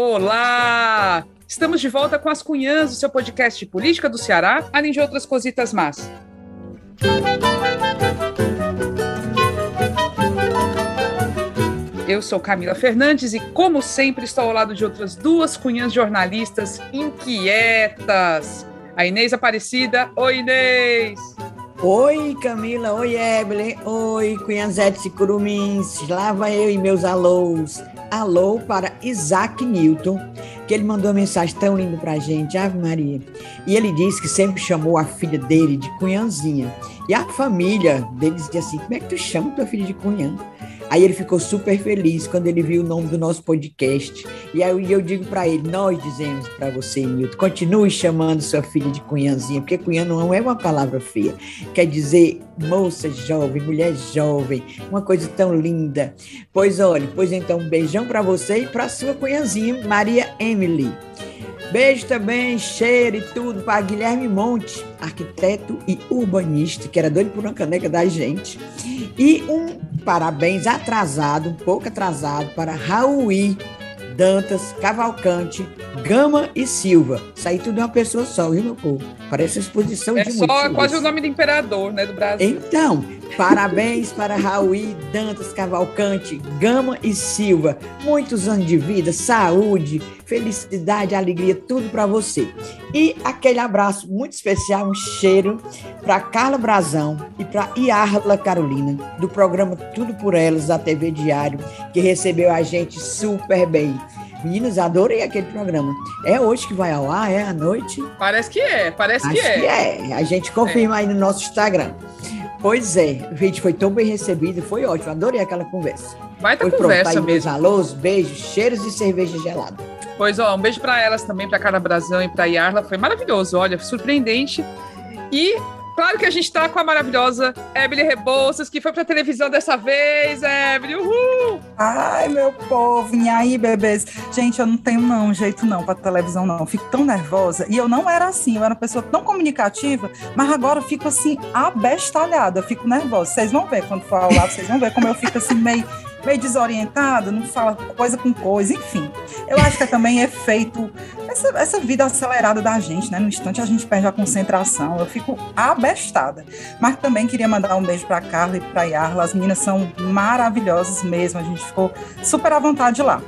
Olá! Estamos de volta com as Cunhãs, o seu podcast de política do Ceará, além de outras cositas más. Eu sou Camila Fernandes e, como sempre, estou ao lado de outras duas cunhãs jornalistas inquietas. A Inês Aparecida. Oi, Inês! Oi, Camila. Oi, Evelyn. Oi, Cunhanzete e Curumins. Lá vai eu e meus alôs. Alô para Isaac Newton, que ele mandou uma mensagem tão linda para a gente, Ave Maria. E ele disse que sempre chamou a filha dele de Cunhãzinha. E a família dele dizia assim: Como é que tu chama tua filha de Cunhã? Aí ele ficou super feliz quando ele viu o nome do nosso podcast. E aí eu digo para ele: nós dizemos para você, Nilton, continue chamando sua filha de cunhãzinha, porque cunhã não é uma palavra feia. Quer dizer moça jovem, mulher jovem, uma coisa tão linda. Pois olha, pois então um beijão para você e para sua cunhãzinha, Maria Emily. Beijo também, cheiro e tudo para Guilherme Monte, arquiteto e urbanista, que era doido por uma caneca da gente. E um parabéns atrasado, um pouco atrasado, para Raul Dantas, Cavalcante, Gama e Silva. Isso aí tudo é uma pessoa só, viu, meu povo? Parece exposição é de só É quase o nome do imperador, né, do Brasil. Então, parabéns para Raul Dantas, Cavalcante, Gama e Silva. Muitos anos de vida, saúde, felicidade, alegria, tudo para você. E aquele abraço muito especial, um cheiro para Carla Brazão e para Iarla Carolina, do programa Tudo por Elas, da TV Diário, que recebeu a gente super bem. Meninas, adorei aquele programa. É hoje que vai ao ar? É à noite? Parece que é, parece Acho que é. que é. A gente confirma é. aí no nosso Instagram. Pois é, vídeo foi tão bem recebido, foi ótimo, adorei aquela conversa. Vai ter conversa pronto, mesmo. Alôs, beijos, cheiros e cerveja gelada. Pois ó, um beijo para elas também, para Carla Brazão e para Yarla, foi maravilhoso, olha, surpreendente. E Claro que a gente está com a maravilhosa Emily Rebouças, que foi para televisão dessa vez, Emily. Uhul! Ai, meu povo, e aí, bebês? Gente, eu não tenho não jeito não para televisão não. Fico tão nervosa. E eu não era assim, eu era uma pessoa tão comunicativa, mas agora eu fico assim abestalhada, eu fico nervosa. Vocês vão ver quando for ao lado, vocês vão ver como eu fico assim meio meio desorientado, não fala coisa com coisa, enfim. Eu acho que é também efeito, essa, essa vida acelerada da gente, né? No instante a gente perde a concentração, eu fico abestada. Mas também queria mandar um beijo para Carla e para Yarla, as meninas são maravilhosas mesmo, a gente ficou super à vontade lá.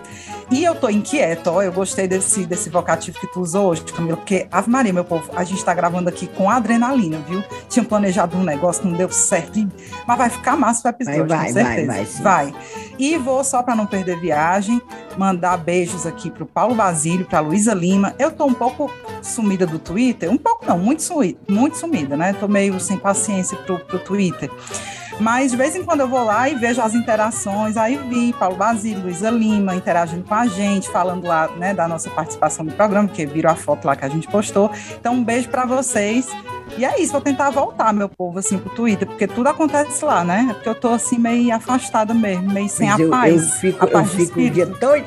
E eu tô inquieta, ó, eu gostei desse, desse vocativo que tu usou hoje, Camila, porque, Ave Maria, meu povo, a gente tá gravando aqui com adrenalina, viu? Tinha planejado um negócio, não deu certo, mas vai ficar massa o episódio, vai, com certeza. Vai, vai, vai. E vou, só para não perder viagem, mandar beijos aqui pro Paulo Basílio, pra Luísa Lima. Eu tô um pouco sumida do Twitter, um pouco não, muito sumida, muito sumida, né? Tô meio sem paciência pro, pro Twitter. Mas de vez em quando eu vou lá e vejo as interações, aí vi Paulo Basílio, Luísa Lima interagindo com a gente, falando lá né, da nossa participação no programa, porque viram a foto lá que a gente postou. Então, um beijo para vocês. E é isso, vou tentar voltar, meu povo, assim, pro Twitter, porque tudo acontece lá, né? É porque eu tô assim, meio afastada mesmo, meio sem Mas a eu, paz. Eu fico, eu fico o dia todo.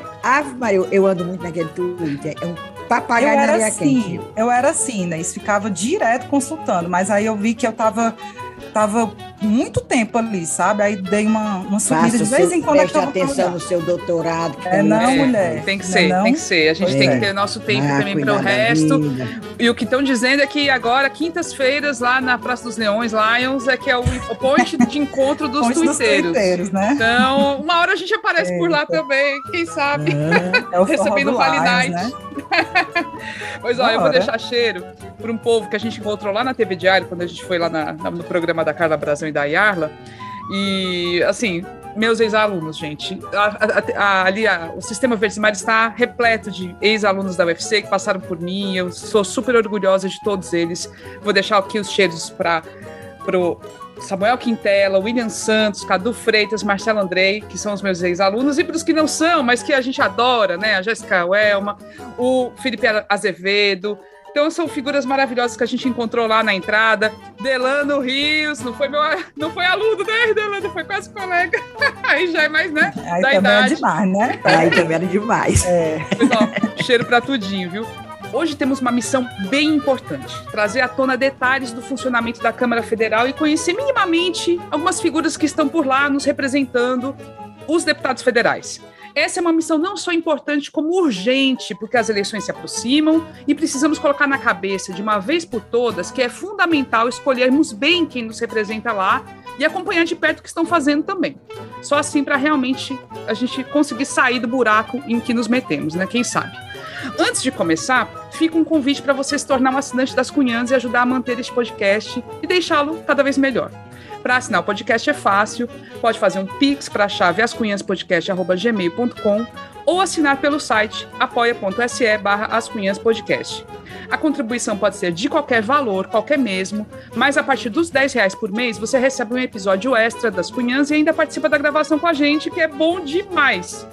Maria, eu, eu ando muito naquele Twitter. É um papagaio eu era assim, quente. Eu era assim, né? Isso ficava direto consultando, mas aí eu vi que eu tava tava muito tempo ali, sabe? Aí dei uma, uma subida de vez em quando. Preste atenção no seu doutorado. É, não, é, mulher. Tem que ser, não? tem que ser. A gente tem que ter nosso tempo ah, também para o resto. E o que estão dizendo é que agora, quintas-feiras, lá na Praça dos Leões, Lions, é que é o, o ponte de encontro dos tuiteiros. né? Então, uma hora a gente aparece por lá também, quem sabe? É, é o Recebendo Night. Né? pois ó, eu vou deixar cheiro para um povo que a gente encontrou lá na TV Diário, quando a gente foi lá na, no programa da Carla e da Yarla. E, assim, meus ex-alunos, gente. A, a, a, ali, o Sistema Verdes Mares está repleto de ex-alunos da UFC que passaram por mim. Eu sou super orgulhosa de todos eles. Vou deixar aqui os cheiros para o Samuel Quintela, William Santos, Cadu Freitas, Marcelo Andrei, que são os meus ex-alunos, e para os que não são, mas que a gente adora, né? A Jéssica Welma, o Felipe Azevedo, então são figuras maravilhosas que a gente encontrou lá na entrada. Delano Rios, não foi meu, não foi aluno, né, Delano? Foi quase colega. Aí já é mais, né? Aí da também idade. é demais, né? Aí também era demais. É. Ó, cheiro pra tudinho, viu? Hoje temos uma missão bem importante: trazer à tona detalhes do funcionamento da Câmara Federal e conhecer minimamente algumas figuras que estão por lá nos representando os deputados federais. Essa é uma missão não só importante, como urgente, porque as eleições se aproximam e precisamos colocar na cabeça, de uma vez por todas, que é fundamental escolhermos bem quem nos representa lá e acompanhar de perto o que estão fazendo também. Só assim para realmente a gente conseguir sair do buraco em que nos metemos, né? Quem sabe? Antes de começar, fica um convite para você se tornar um assinante das Cunhãs e ajudar a manter este podcast e deixá-lo cada vez melhor. Para assinar o podcast é fácil, pode fazer um pix para a chave ascunhaspodcast.gmail.com ou assinar pelo site apoia.se barra ascunhaspodcast. A contribuição pode ser de qualquer valor, qualquer mesmo, mas a partir dos 10 reais por mês você recebe um episódio extra das Cunhãs e ainda participa da gravação com a gente, que é bom demais.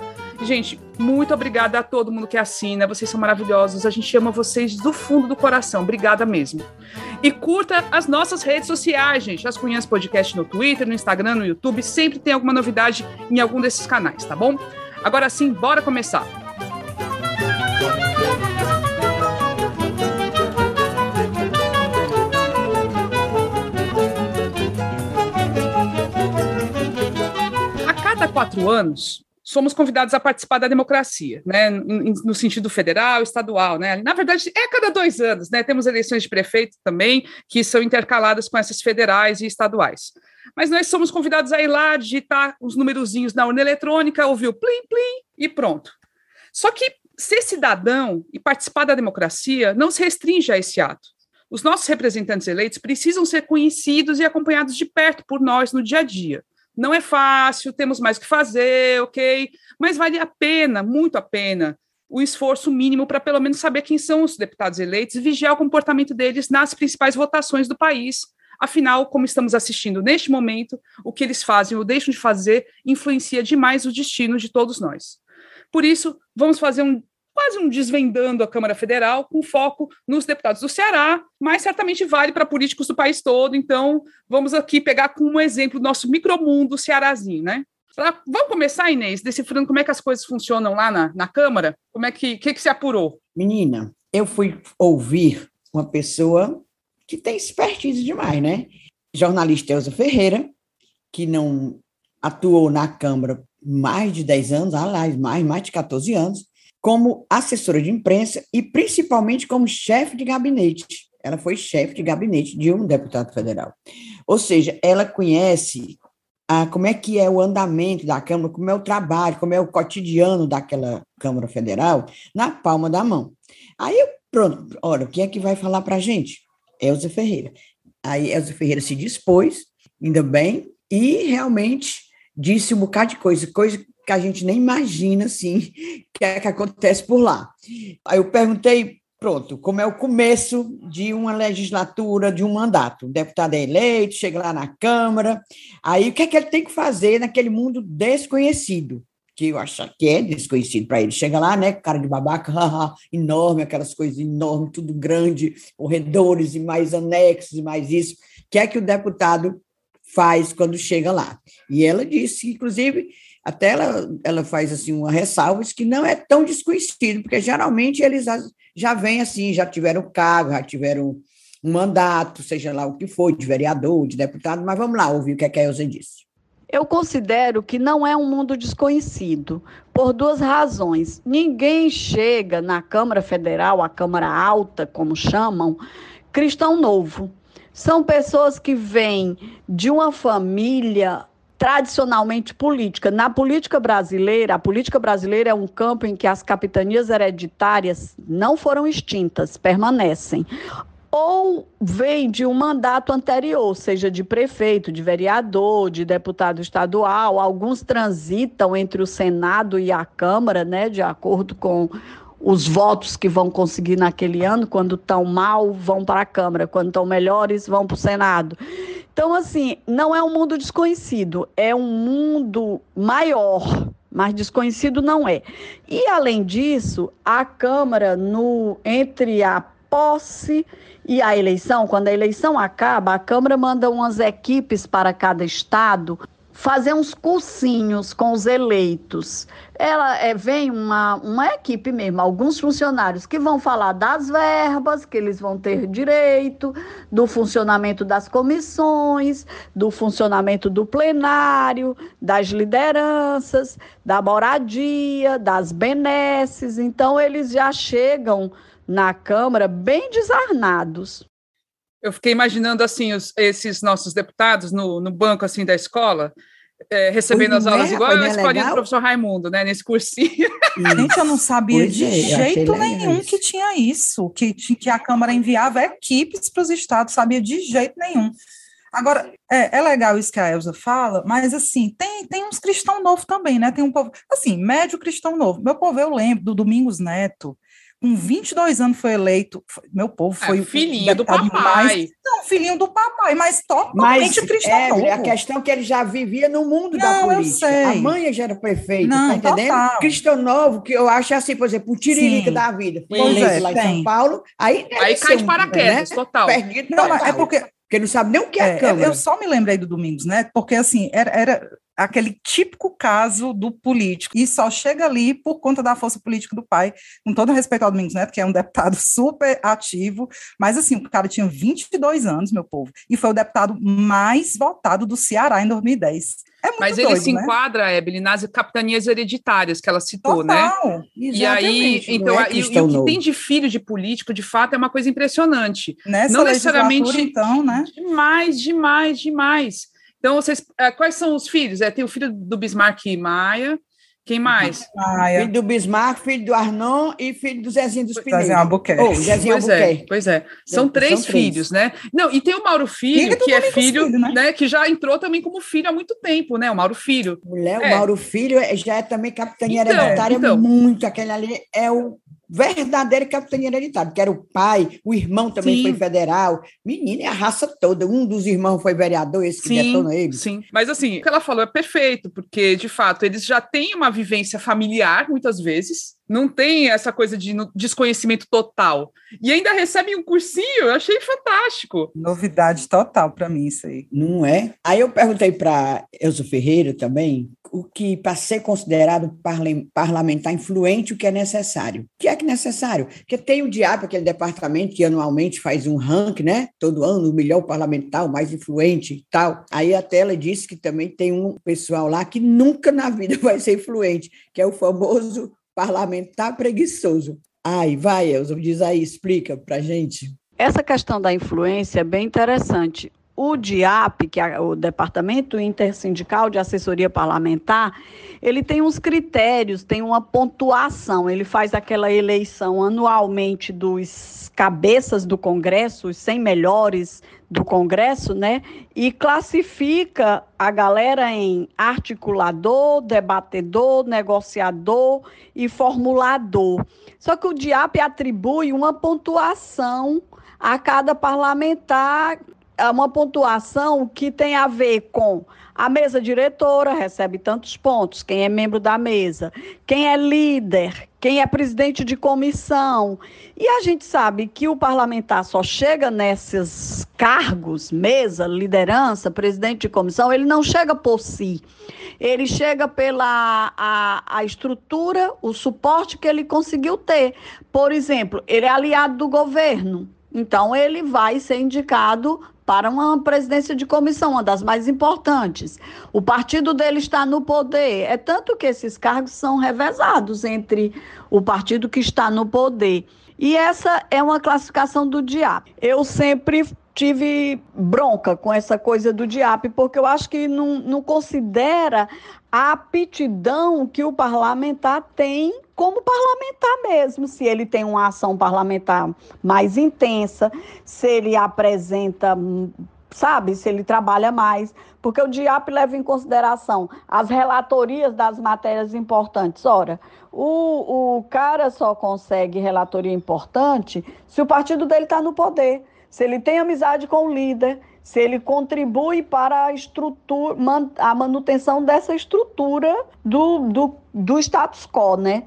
Gente, muito obrigada a todo mundo que assina. Vocês são maravilhosos. A gente ama vocês do fundo do coração. Obrigada mesmo. E curta as nossas redes sociais, gente. As Cunhas Podcast no Twitter, no Instagram, no YouTube. Sempre tem alguma novidade em algum desses canais, tá bom? Agora sim, bora começar. A cada quatro anos, somos convidados a participar da democracia, né, no sentido federal, estadual, né? Na verdade, é cada dois anos, né? Temos eleições de prefeito também, que são intercaladas com essas federais e estaduais. Mas nós somos convidados a ir lá, digitar os numerozinhos na urna eletrônica, ouvir o plim, plim e pronto. Só que ser cidadão e participar da democracia não se restringe a esse ato. Os nossos representantes eleitos precisam ser conhecidos e acompanhados de perto por nós no dia a dia. Não é fácil, temos mais o que fazer, ok? Mas vale a pena, muito a pena, o esforço mínimo para pelo menos saber quem são os deputados eleitos e vigiar o comportamento deles nas principais votações do país. Afinal, como estamos assistindo neste momento, o que eles fazem ou deixam de fazer influencia demais o destino de todos nós. Por isso, vamos fazer um quase um desvendando a Câmara Federal, com foco nos deputados do Ceará, mas certamente vale para políticos do país todo. Então, vamos aqui pegar como exemplo o nosso micromundo cearazinho, né? Pra, vamos começar, Inês, decifrando como é que as coisas funcionam lá na, na Câmara? Como é que, que, que se apurou? Menina, eu fui ouvir uma pessoa que tem expertise demais, né? Jornalista Elza Ferreira, que não atuou na Câmara mais de 10 anos, aliás, mais, mais de 14 anos, como assessora de imprensa e principalmente como chefe de gabinete. Ela foi chefe de gabinete de um deputado federal. Ou seja, ela conhece a, como é que é o andamento da Câmara, como é o trabalho, como é o cotidiano daquela Câmara Federal na palma da mão. Aí, pronto, olha, quem é que vai falar para a gente? Elza Ferreira. Aí, Elza Ferreira se dispôs, ainda bem, e realmente disse um bocado de coisa, coisa que a gente nem imagina, assim, que é que acontece por lá. Aí eu perguntei, pronto, como é o começo de uma legislatura, de um mandato. O deputado é eleito, chega lá na Câmara, aí o que é que ele tem que fazer naquele mundo desconhecido? que eu acho que é desconhecido para ele. Chega lá, né, cara de babaca, enorme, aquelas coisas enormes, tudo grande, corredores e mais anexos e mais isso. O que é que o deputado faz quando chega lá? E ela disse, inclusive, até ela, ela faz assim uma ressalva que não é tão desconhecido, porque geralmente eles já vêm assim, já tiveram cargo, já tiveram um mandato, seja lá o que for, de vereador, de deputado, mas vamos lá ouvir o que, é que a Elza disse. Eu considero que não é um mundo desconhecido, por duas razões. Ninguém chega na Câmara Federal, a Câmara Alta, como chamam, cristão novo. São pessoas que vêm de uma família tradicionalmente política. Na política brasileira, a política brasileira é um campo em que as capitanias hereditárias não foram extintas, permanecem ou vem de um mandato anterior, seja de prefeito, de vereador, de deputado estadual. Alguns transitam entre o Senado e a Câmara, né, de acordo com os votos que vão conseguir naquele ano. Quando estão mal, vão para a Câmara. Quando estão melhores, vão para o Senado. Então, assim, não é um mundo desconhecido, é um mundo maior, mas desconhecido não é. E, além disso, a Câmara, no entre a posse e a eleição, quando a eleição acaba, a Câmara manda umas equipes para cada estado fazer uns cursinhos com os eleitos. Ela é, vem uma, uma equipe mesmo, alguns funcionários que vão falar das verbas que eles vão ter direito, do funcionamento das comissões, do funcionamento do plenário, das lideranças, da moradia, das benesses. Então, eles já chegam na Câmara bem desarnados. Eu fiquei imaginando assim os, esses nossos deputados no, no banco assim da escola, é, recebendo as aulas é, igual a escolinha do professor Raimundo, né? Nesse cursinho. Gente, eu não sabia pois de é, jeito nenhum isso. que tinha isso, que, que a Câmara enviava equipes para os estados, sabia de jeito nenhum. Agora, é, é, legal isso que a Elza fala, mas assim, tem, tem uns cristão novo também, né? Tem um povo, assim, médio cristão novo. Meu povo, eu lembro do Domingos Neto, com 22 anos foi eleito, meu povo foi é, filhinho do papai. Mais, não, filhinho do papai, mas totalmente mas, cristão. É, a questão é que ele já vivia no mundo não, da política. A mãe já era prefeito, tá não, tá entendendo? Total. Cristão novo, que eu acho assim, por exemplo, o Tiririca Sim. da vida. Foi eleito é, lá tem. em São Paulo, aí Aí cai de paraquedas, né? total. Perdido não, total. é porque porque não sabe nem o que é, é Câmara. Eu só me lembrei do Domingos, né? Porque assim, era, era aquele típico caso do político, e só chega ali por conta da força política do pai, com todo respeito ao Domingos Neto, que é um deputado super ativo, mas assim, o cara tinha 22 anos, meu povo, e foi o deputado mais votado do Ceará em 2010. É Mas ele doido, se né? enquadra, Evelyn, nas capitanias hereditárias que ela citou, né? Total, né? E aí, então, é e, e, o que tem de filho de político, de fato, é uma coisa impressionante. Nessa Não necessariamente. Então, né? Demais, demais, demais. Então, vocês, eh, quais são os filhos? É, tem o filho do Bismarck Maia, quem mais? Maia. Filho do Bismarck, filho do Arnon e filho do Zezinho dos Pinheiros. Zezinho Albuquerque. Oh, Zezinho pois Albuquerque. É, pois é. São, três são filhos, três. né? Não, e tem o Mauro Filho, que é filho, filho né? né? Que já entrou também como filho há muito tempo, né? O Mauro Filho. Mulher, é. o Mauro Filho já é também capitania então, hereditária então. muito. Aquele ali é o verdadeira capitania hereditária, que era o pai, o irmão também sim. foi federal. Menina, é a raça toda. Um dos irmãos foi vereador, esse que sim, detona ele. Sim, mas assim, o que ela falou é perfeito, porque, de fato, eles já têm uma vivência familiar, muitas vezes, não tem essa coisa de desconhecimento total. E ainda recebem um cursinho, eu achei fantástico. Novidade total para mim isso aí. Não é? Aí eu perguntei para Elzo Ferreira também o que para ser considerado parlamentar influente o que é necessário. O que é que é necessário? Porque tem o DIAP, aquele departamento que anualmente faz um ranking, né? Todo ano, o melhor parlamentar, o mais influente e tal. Aí até ela disse que também tem um pessoal lá que nunca na vida vai ser influente, que é o famoso parlamentar preguiçoso. Ai, vai, Elza, diz aí, explica para gente. Essa questão da influência é bem interessante. O DIAP, que é o Departamento Intersindical de Assessoria Parlamentar, ele tem uns critérios, tem uma pontuação. Ele faz aquela eleição anualmente dos cabeças do Congresso, os 100 melhores do Congresso, né? E classifica a galera em articulador, debatedor, negociador e formulador. Só que o DIAP atribui uma pontuação a cada parlamentar, uma pontuação que tem a ver com a mesa diretora recebe tantos pontos, quem é membro da mesa, quem é líder, quem é presidente de comissão. E a gente sabe que o parlamentar só chega nesses cargos, mesa, liderança, presidente de comissão, ele não chega por si. Ele chega pela a, a estrutura, o suporte que ele conseguiu ter. Por exemplo, ele é aliado do governo. Então, ele vai ser indicado para uma presidência de comissão, uma das mais importantes. O partido dele está no poder. É tanto que esses cargos são revezados entre o partido que está no poder. E essa é uma classificação do DIAP. Eu sempre tive bronca com essa coisa do DIAP, porque eu acho que não, não considera a aptidão que o parlamentar tem como parlamentar mesmo, se ele tem uma ação parlamentar mais intensa, se ele apresenta, sabe, se ele trabalha mais, porque o DIAP leva em consideração as relatorias das matérias importantes. Ora, o, o cara só consegue relatoria importante se o partido dele está no poder, se ele tem amizade com o líder, se ele contribui para a estrutura, a manutenção dessa estrutura do, do, do status quo, né?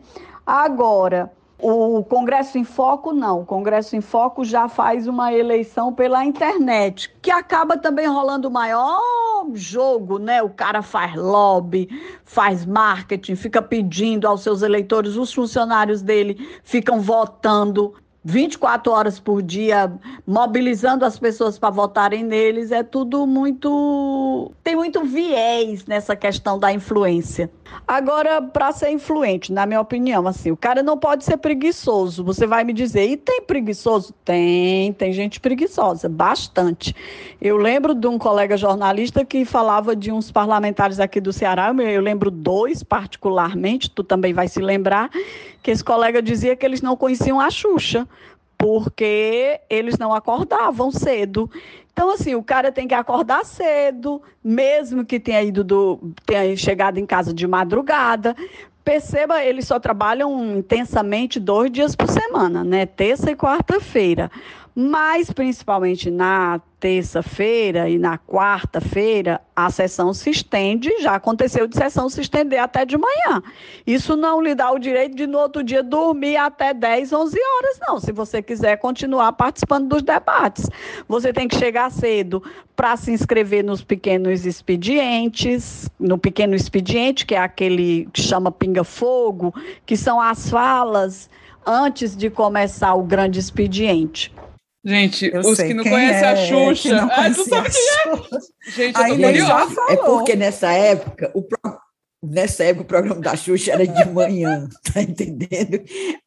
Agora, O Congresso em Foco não. O Congresso em Foco já faz uma eleição pela internet, que acaba também rolando o maior jogo, né? O cara faz lobby, faz marketing, fica pedindo aos seus eleitores, os funcionários dele ficam votando 24 horas por dia, mobilizando as pessoas para votarem neles, é tudo muito. tem muito viés nessa questão da influência. Agora, para ser influente, na minha opinião, assim, o cara não pode ser preguiçoso. Você vai me dizer, e tem preguiçoso? Tem, tem gente preguiçosa, bastante. Eu lembro de um colega jornalista que falava de uns parlamentares aqui do Ceará, eu lembro dois particularmente, tu também vai se lembrar, que esse colega dizia que eles não conheciam a Xuxa, porque eles não acordavam cedo. Então, assim, o cara tem que acordar cedo, mesmo que tenha ido do, tenha chegado em casa de madrugada. Perceba, eles só trabalham intensamente dois dias por semana, né? Terça e quarta-feira mas principalmente na terça-feira e na quarta-feira, a sessão se estende, já aconteceu de sessão se estender até de manhã. Isso não lhe dá o direito de no outro dia dormir até 10, 11 horas, não. Se você quiser continuar participando dos debates, você tem que chegar cedo para se inscrever nos pequenos expedientes, no pequeno expediente, que é aquele que chama pinga-fogo, que são as falas antes de começar o grande expediente. Gente, eu os que não conhecem é, a Xuxa. Ah, tu sabe quem é? Gente, eu tô curiosa. É porque nessa época o, Nessa época o programa da Xuxa era de manhã, tá entendendo?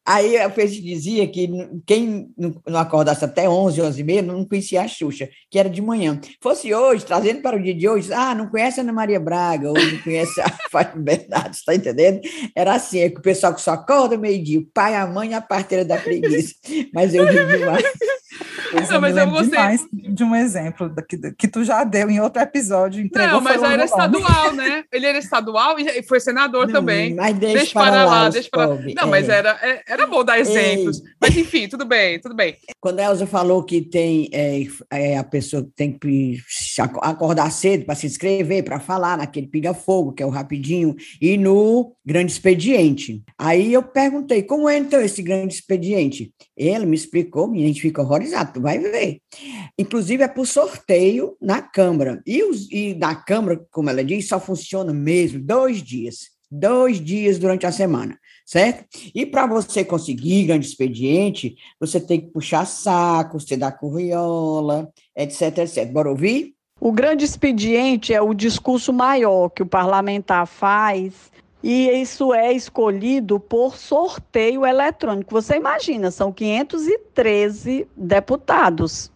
Aí a Fez dizia que quem não acordasse até 11, 11 e meia não conhecia a Xuxa, que era de manhã. Fosse hoje, trazendo para o dia de hoje, ah, não conhece a Ana Maria Braga, ou não conhece a Fátima Bernardes, tá entendendo? Era assim, é que o pessoal que só acorda meio-dia, o pai, a mãe e a parteira da preguiça. Mas eu vi demais. Pois não, mas eu gostei de um exemplo que, que tu já deu em outro episódio. Não, mas era estadual, né? Ele era estadual e foi senador não, também. Mas deixa, deixa para, para lá, lá deixa para lá. Não, é. mas era, é, era bom dar exemplos. Ei. Mas enfim, tudo bem, tudo bem. Quando a Elza falou que tem é, é, a pessoa tem que acordar cedo para se inscrever, para falar naquele pinga-fogo, que é o rapidinho, e no grande expediente. Aí eu perguntei, como é então esse grande expediente? Ele me explicou, e a gente fica horrorizado tu vai ver. Inclusive é por sorteio na Câmara. E, os, e na Câmara, como ela diz, só funciona mesmo dois dias. Dois dias durante a semana, certo? E para você conseguir grande expediente, você tem que puxar saco, você dá curriola, etc, etc. Bora ouvir? O grande expediente é o discurso maior que o parlamentar faz e isso é escolhido por sorteio eletrônico. Você imagina, são 513 deputados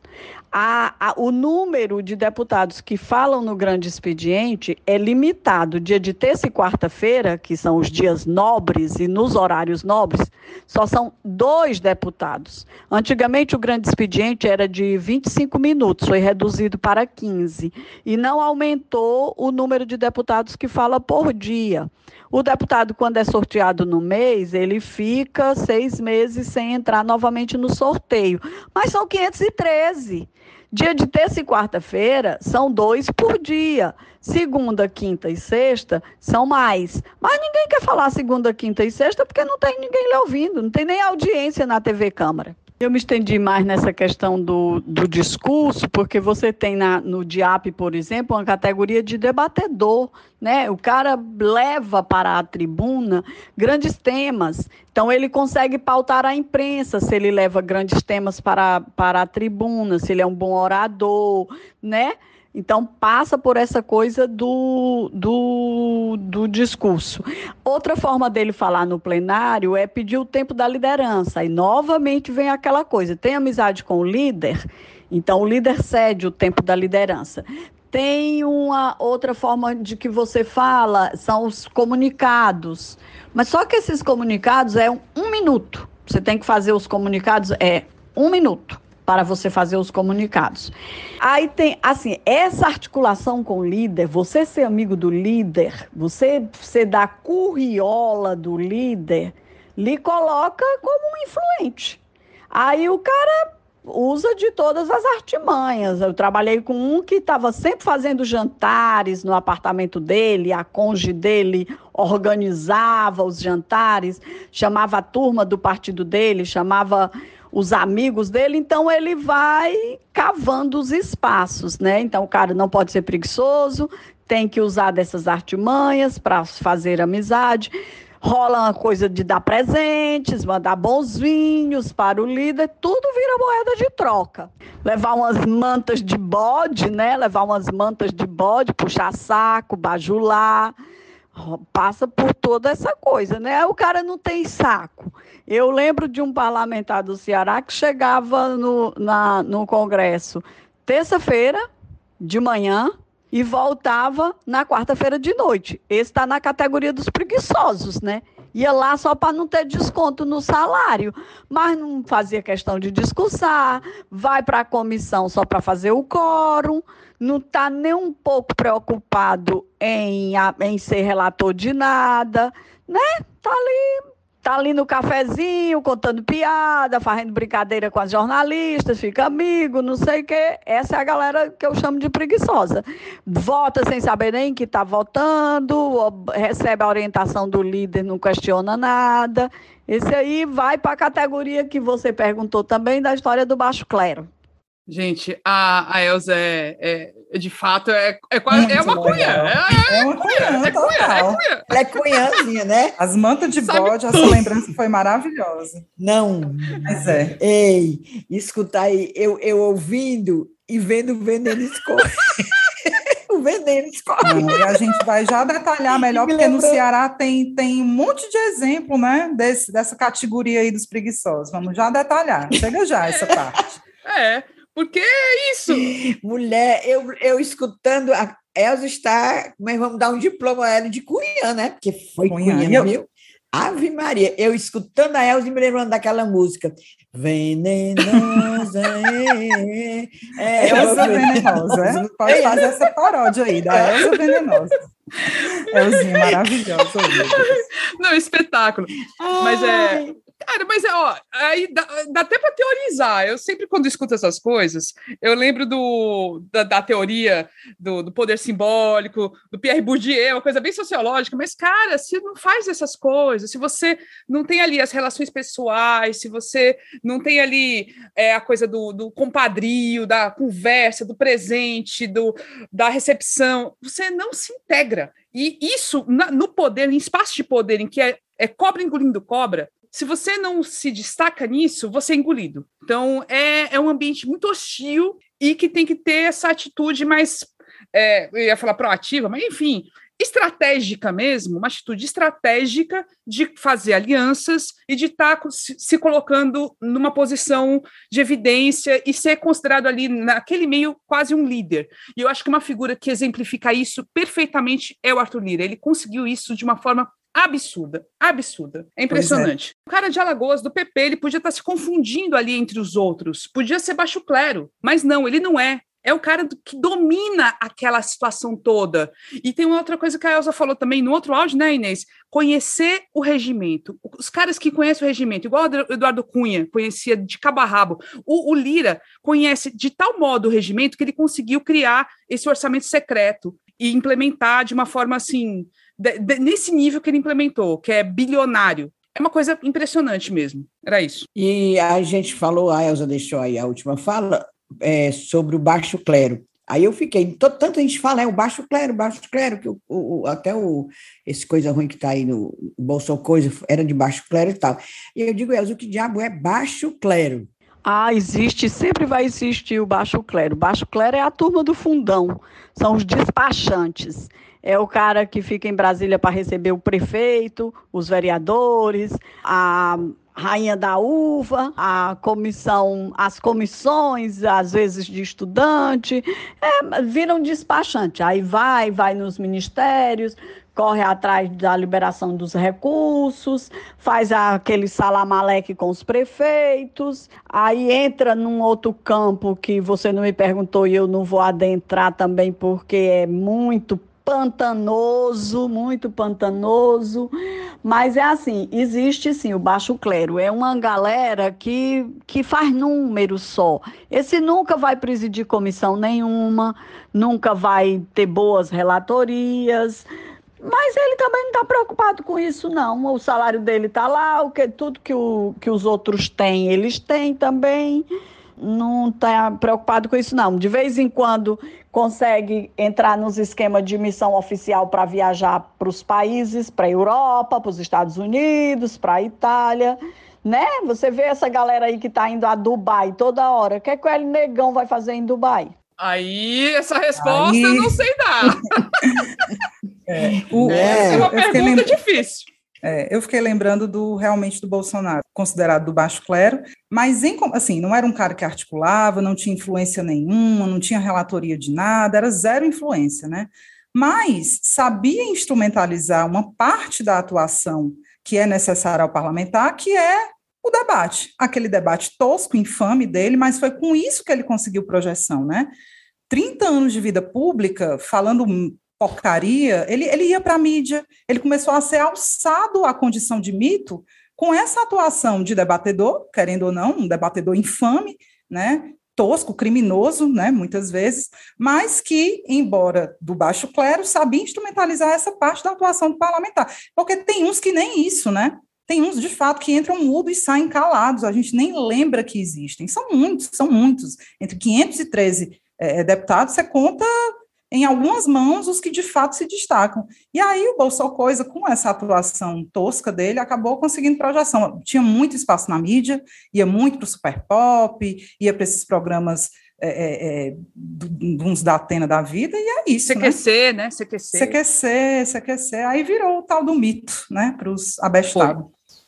a, a, o número de deputados que falam no grande expediente é limitado. Dia de terça e quarta-feira, que são os dias nobres e nos horários nobres, só são dois deputados. Antigamente, o grande expediente era de 25 minutos, foi reduzido para 15. E não aumentou o número de deputados que fala por dia. O deputado, quando é sorteado no mês, ele fica seis meses sem entrar novamente no sorteio. Mas são 513. Dia de terça e quarta-feira são dois por dia. Segunda, quinta e sexta são mais. Mas ninguém quer falar segunda, quinta e sexta porque não tem ninguém lhe ouvindo, não tem nem audiência na TV Câmara. Eu me estendi mais nessa questão do, do discurso, porque você tem na, no DIAP, por exemplo, uma categoria de debatedor, né? O cara leva para a tribuna grandes temas. Então, ele consegue pautar a imprensa se ele leva grandes temas para, para a tribuna, se ele é um bom orador, né? Então, passa por essa coisa do, do, do discurso. Outra forma dele falar no plenário é pedir o tempo da liderança. E novamente vem aquela coisa: tem amizade com o líder, então o líder cede o tempo da liderança. Tem uma outra forma de que você fala, são os comunicados. Mas só que esses comunicados é um, um minuto. Você tem que fazer os comunicados, é um minuto para você fazer os comunicados. Aí tem, assim, essa articulação com o líder, você ser amigo do líder, você ser da curriola do líder, lhe coloca como um influente. Aí o cara usa de todas as artimanhas. Eu trabalhei com um que estava sempre fazendo jantares no apartamento dele, a conge dele organizava os jantares, chamava a turma do partido dele, chamava os amigos dele, então ele vai cavando os espaços, né? Então o cara não pode ser preguiçoso, tem que usar dessas artimanhas para fazer amizade rola uma coisa de dar presentes, mandar bons vinhos para o líder, tudo vira moeda de troca. Levar umas mantas de bode, né? Levar umas mantas de bode, puxar saco, bajular, passa por toda essa coisa, né? O cara não tem saco. Eu lembro de um parlamentar do Ceará que chegava no, na, no Congresso terça-feira de manhã, e voltava na quarta-feira de noite. Esse está na categoria dos preguiçosos, né? Ia lá só para não ter desconto no salário, mas não fazia questão de discursar, vai para a comissão só para fazer o quórum, não está nem um pouco preocupado em, em ser relator de nada, né? Está ali Tá ali no cafezinho, contando piada, fazendo brincadeira com as jornalistas, fica amigo, não sei o quê. Essa é a galera que eu chamo de preguiçosa. Vota sem saber nem que está votando, recebe a orientação do líder, não questiona nada. Esse aí vai para a categoria que você perguntou também da história do baixo clero. Gente, a, a Elza é, é, de fato, é, é quase é uma cunha. É, é, uma cunha, é cunha, é cunha. Ela é cunhãzinha, né? As mantas de Sabe bode, tudo. essa lembrança foi maravilhosa. Não. Mas é. Ei, escutar aí, eu, eu ouvindo e vendo o veneno escorrer. o veneno escorre. e a gente vai já detalhar melhor, porque no Ceará tem, tem um monte de exemplo, né, desse, dessa categoria aí dos preguiçosos. Vamos já detalhar. Chega já essa parte. É, porque é isso. Mulher, eu, eu escutando, a Elza está, mas vamos dar um diploma a ela de Cunha, né? Porque foi Cunha, Cunha viu? Ave Maria, eu escutando a Elza e me lembrando daquela música. Venenosa é. é Elza Venenosa, é? Pode é. fazer essa paródia aí, da Elza Venenosa. Elzinha maravilhosa. Não, espetáculo. Ai. Mas é. Cara, mas é, ó, aí dá, dá até para teorizar. Eu sempre, quando escuto essas coisas, eu lembro do, da, da teoria do, do, poder simbólico, do Pierre Bourdieu, uma coisa bem sociológica. Mas, cara, se não faz essas coisas, se você não tem ali as relações pessoais, se você não tem ali é, a coisa do, do compadrio, da conversa, do presente, do, da recepção, você não se integra. E isso, na, no poder, em espaço de poder em que é, é cobra engolindo cobra, se você não se destaca nisso, você é engolido. Então, é, é um ambiente muito hostil e que tem que ter essa atitude mais, é, eu ia falar proativa, mas enfim, estratégica mesmo, uma atitude estratégica de fazer alianças e de estar tá se colocando numa posição de evidência e ser considerado ali naquele meio quase um líder. E eu acho que uma figura que exemplifica isso perfeitamente é o Arthur Lira. Ele conseguiu isso de uma forma absurda, absurda. É, é impressionante. É. O cara de Alagoas, do PP, ele podia estar se confundindo ali entre os outros, podia ser baixo clero, mas não, ele não é. É o cara que domina aquela situação toda. E tem uma outra coisa que a Elsa falou também no outro áudio, né, Inês? Conhecer o regimento. Os caras que conhecem o regimento, igual o Eduardo Cunha conhecia de cabo a rabo, o, o Lira conhece de tal modo o regimento que ele conseguiu criar esse orçamento secreto e implementar de uma forma assim de, de, nesse nível que ele implementou, que é bilionário. É uma coisa impressionante mesmo. Era isso. E a gente falou, a Elza deixou aí a última fala, é, sobre o baixo clero. Aí eu fiquei, tanto a gente fala, é o baixo clero, baixo clero, que o, o, até o, esse coisa ruim que está aí no Bolsonaro Coisa era de baixo clero e tal. E eu digo, Elza, o que diabo é baixo clero? Ah, existe, sempre vai existir o baixo clero. O baixo clero é a turma do fundão, são os despachantes é o cara que fica em Brasília para receber o prefeito, os vereadores, a rainha da uva, a comissão, as comissões, às vezes de estudante, é, viram despachante. Aí vai, vai nos ministérios, corre atrás da liberação dos recursos, faz aquele salamaleque com os prefeitos, aí entra num outro campo que você não me perguntou e eu não vou adentrar também porque é muito pantanoso, muito pantanoso, Mas é assim, existe sim o baixo clero, é uma galera que, que faz número só. Esse nunca vai presidir comissão nenhuma, nunca vai ter boas relatorias, mas ele também não está preocupado com isso, não. O salário dele está lá, o que, tudo que, o, que os outros têm, eles têm também. Não está preocupado com isso, não. De vez em quando consegue entrar nos esquemas de missão oficial para viajar para os países, para a Europa, para os Estados Unidos, para a Itália. Né? Você vê essa galera aí que está indo a Dubai toda hora. O que, é que o El Negão vai fazer em Dubai? Aí, essa resposta aí... eu não sei dar. É, o, é, é uma pergunta difícil. É, eu fiquei lembrando do realmente do Bolsonaro, considerado do baixo clero, mas em, assim, não era um cara que articulava, não tinha influência nenhuma, não tinha relatoria de nada, era zero influência, né? Mas sabia instrumentalizar uma parte da atuação que é necessária ao parlamentar, que é o debate, aquele debate tosco, infame dele, mas foi com isso que ele conseguiu projeção, né? 30 anos de vida pública, falando porcaria, ele, ele ia para a mídia, ele começou a ser alçado à condição de mito com essa atuação de debatedor, querendo ou não, um debatedor infame, né, tosco, criminoso, né, muitas vezes, mas que, embora do baixo clero, sabia instrumentalizar essa parte da atuação do parlamentar, porque tem uns que nem isso, né, tem uns, de fato, que entram mudo e saem calados, a gente nem lembra que existem, são muitos, são muitos, entre 513 é, deputados, você conta em algumas mãos os que de fato se destacam. E aí o Bolsonaro Coisa, com essa atuação tosca dele, acabou conseguindo projeção. Tinha muito espaço na mídia, ia muito para o Super Pop, ia para esses programas é, é, é uns da Atena da vida, e é isso. CQC, né? né? CQC. CQC, CQC. Aí virou o tal do mito, né? Para os abestados.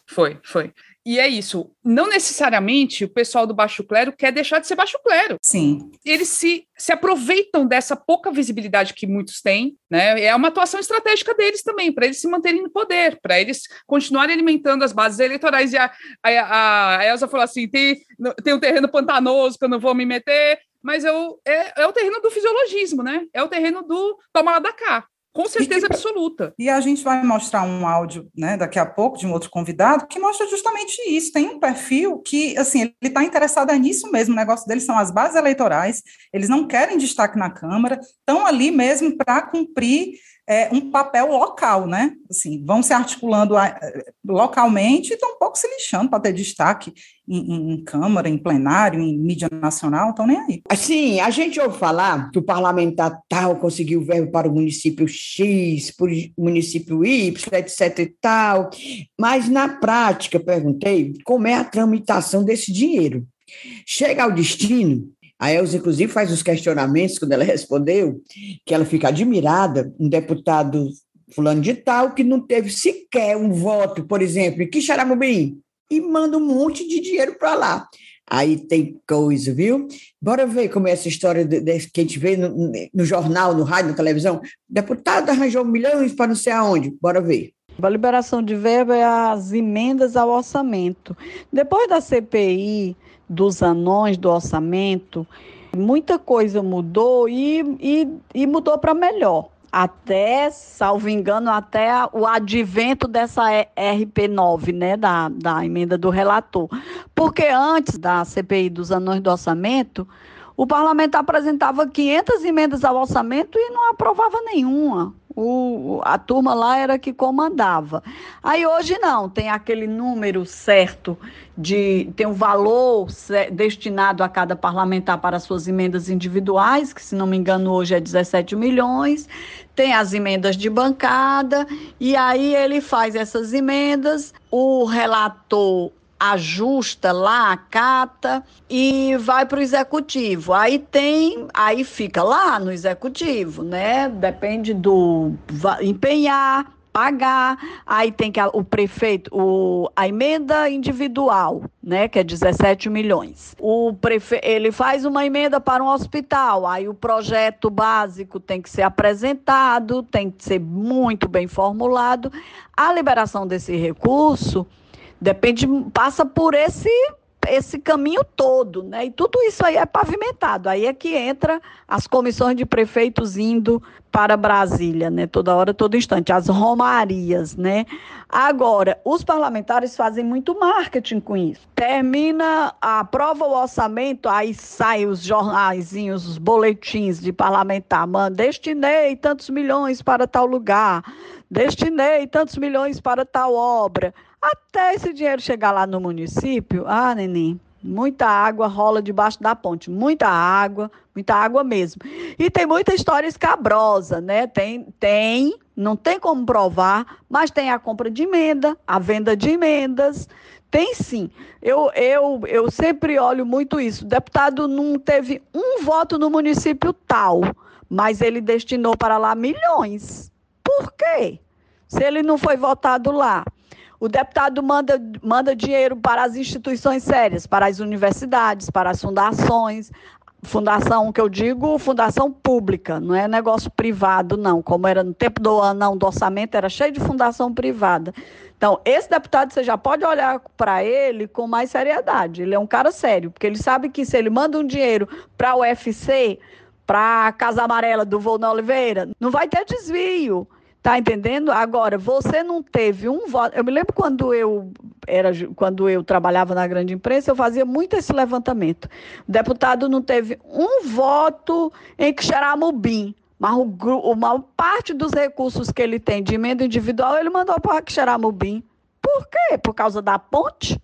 Foi, foi. foi. E é isso. Não necessariamente o pessoal do baixo clero quer deixar de ser baixo clero. Sim. Eles se, se aproveitam dessa pouca visibilidade que muitos têm, né? É uma atuação estratégica deles também, para eles se manterem no poder, para eles continuarem alimentando as bases eleitorais. E a, a, a Elza falou assim: tem, tem um terreno pantanoso que eu não vou me meter, mas eu, é, é o terreno do fisiologismo, né? É o terreno do toma lá da cá. Com certeza e que, absoluta. E a gente vai mostrar um áudio, né, daqui a pouco, de um outro convidado, que mostra justamente isso. Tem um perfil que, assim, ele está interessado é nisso mesmo. O negócio deles são as bases eleitorais, eles não querem destaque na Câmara, estão ali mesmo para cumprir é, um papel local, né? Assim, vão se articulando a, eh, localmente e estão um pouco se lixando para ter destaque em, em, Câmara, em plenário, em mídia nacional, estão nem aí. Assim, a gente ouve falar que o parlamentar tal conseguiu verbo para o município X, para o município Y, etc e tal, mas na prática, perguntei, como é a tramitação desse dinheiro? Chega ao destino, a Elza, inclusive, faz os questionamentos quando ela respondeu, que ela fica admirada, um deputado fulano de tal, que não teve sequer um voto, por exemplo, em Quixaramubim, e manda um monte de dinheiro para lá. Aí tem coisa, viu? Bora ver como é essa história de, de, que a gente vê no, no, jornal, no rádio, na televisão. O deputado arranjou milhões para não sei aonde. Bora ver. A liberação de verba é as emendas ao orçamento. Depois da CPI, dos anões do orçamento, muita coisa mudou e, e, e mudou para melhor. Até, salvo engano, até o advento dessa RP9, né, da, da emenda do relator. Porque antes da CPI dos anões do orçamento, o parlamento apresentava 500 emendas ao orçamento e não aprovava nenhuma. O, a turma lá era que comandava. Aí hoje não, tem aquele número certo de tem um valor destinado a cada parlamentar para suas emendas individuais, que se não me engano hoje é 17 milhões. Tem as emendas de bancada e aí ele faz essas emendas, o relator ajusta lá, acata e vai para o executivo. Aí tem, aí fica lá no executivo, né? Depende do empenhar, pagar, aí tem que o prefeito, o, a emenda individual, né, que é 17 milhões. O prefe, ele faz uma emenda para um hospital, aí o projeto básico tem que ser apresentado, tem que ser muito bem formulado. A liberação desse recurso Depende, passa por esse esse caminho todo, né? E tudo isso aí é pavimentado. Aí é que entra as comissões de prefeitos indo para Brasília, né? Toda hora, todo instante, as romarias, né? Agora, os parlamentares fazem muito marketing com isso. Termina, aprova o orçamento, aí saem os jornaizinhos, os boletins de parlamentar, mano, destinei tantos milhões para tal lugar, destinei tantos milhões para tal obra. Até esse dinheiro chegar lá no município, ah, neném, Muita água rola debaixo da ponte, muita água, muita água mesmo. E tem muita história escabrosa, né? Tem, tem, não tem como provar, mas tem a compra de emenda, a venda de emendas. Tem sim. Eu, eu, eu sempre olho muito isso. O deputado não teve um voto no município tal, mas ele destinou para lá milhões. Por quê? Se ele não foi votado lá. O deputado manda, manda dinheiro para as instituições sérias, para as universidades, para as fundações. Fundação que eu digo, fundação pública, não é negócio privado, não. Como era no tempo do ano, do orçamento, era cheio de fundação privada. Então, esse deputado, você já pode olhar para ele com mais seriedade. Ele é um cara sério, porque ele sabe que se ele manda um dinheiro para a UFC, para a Casa Amarela do Volno Oliveira, não vai ter desvio. Tá entendendo? Agora, você não teve um voto. Eu me lembro quando eu era quando eu trabalhava na grande imprensa, eu fazia muito esse levantamento. O deputado não teve um voto em Xaramubim, mas o, uma parte dos recursos que ele tem de emenda individual, ele mandou para Xaramubim. Por quê? Por causa da ponte?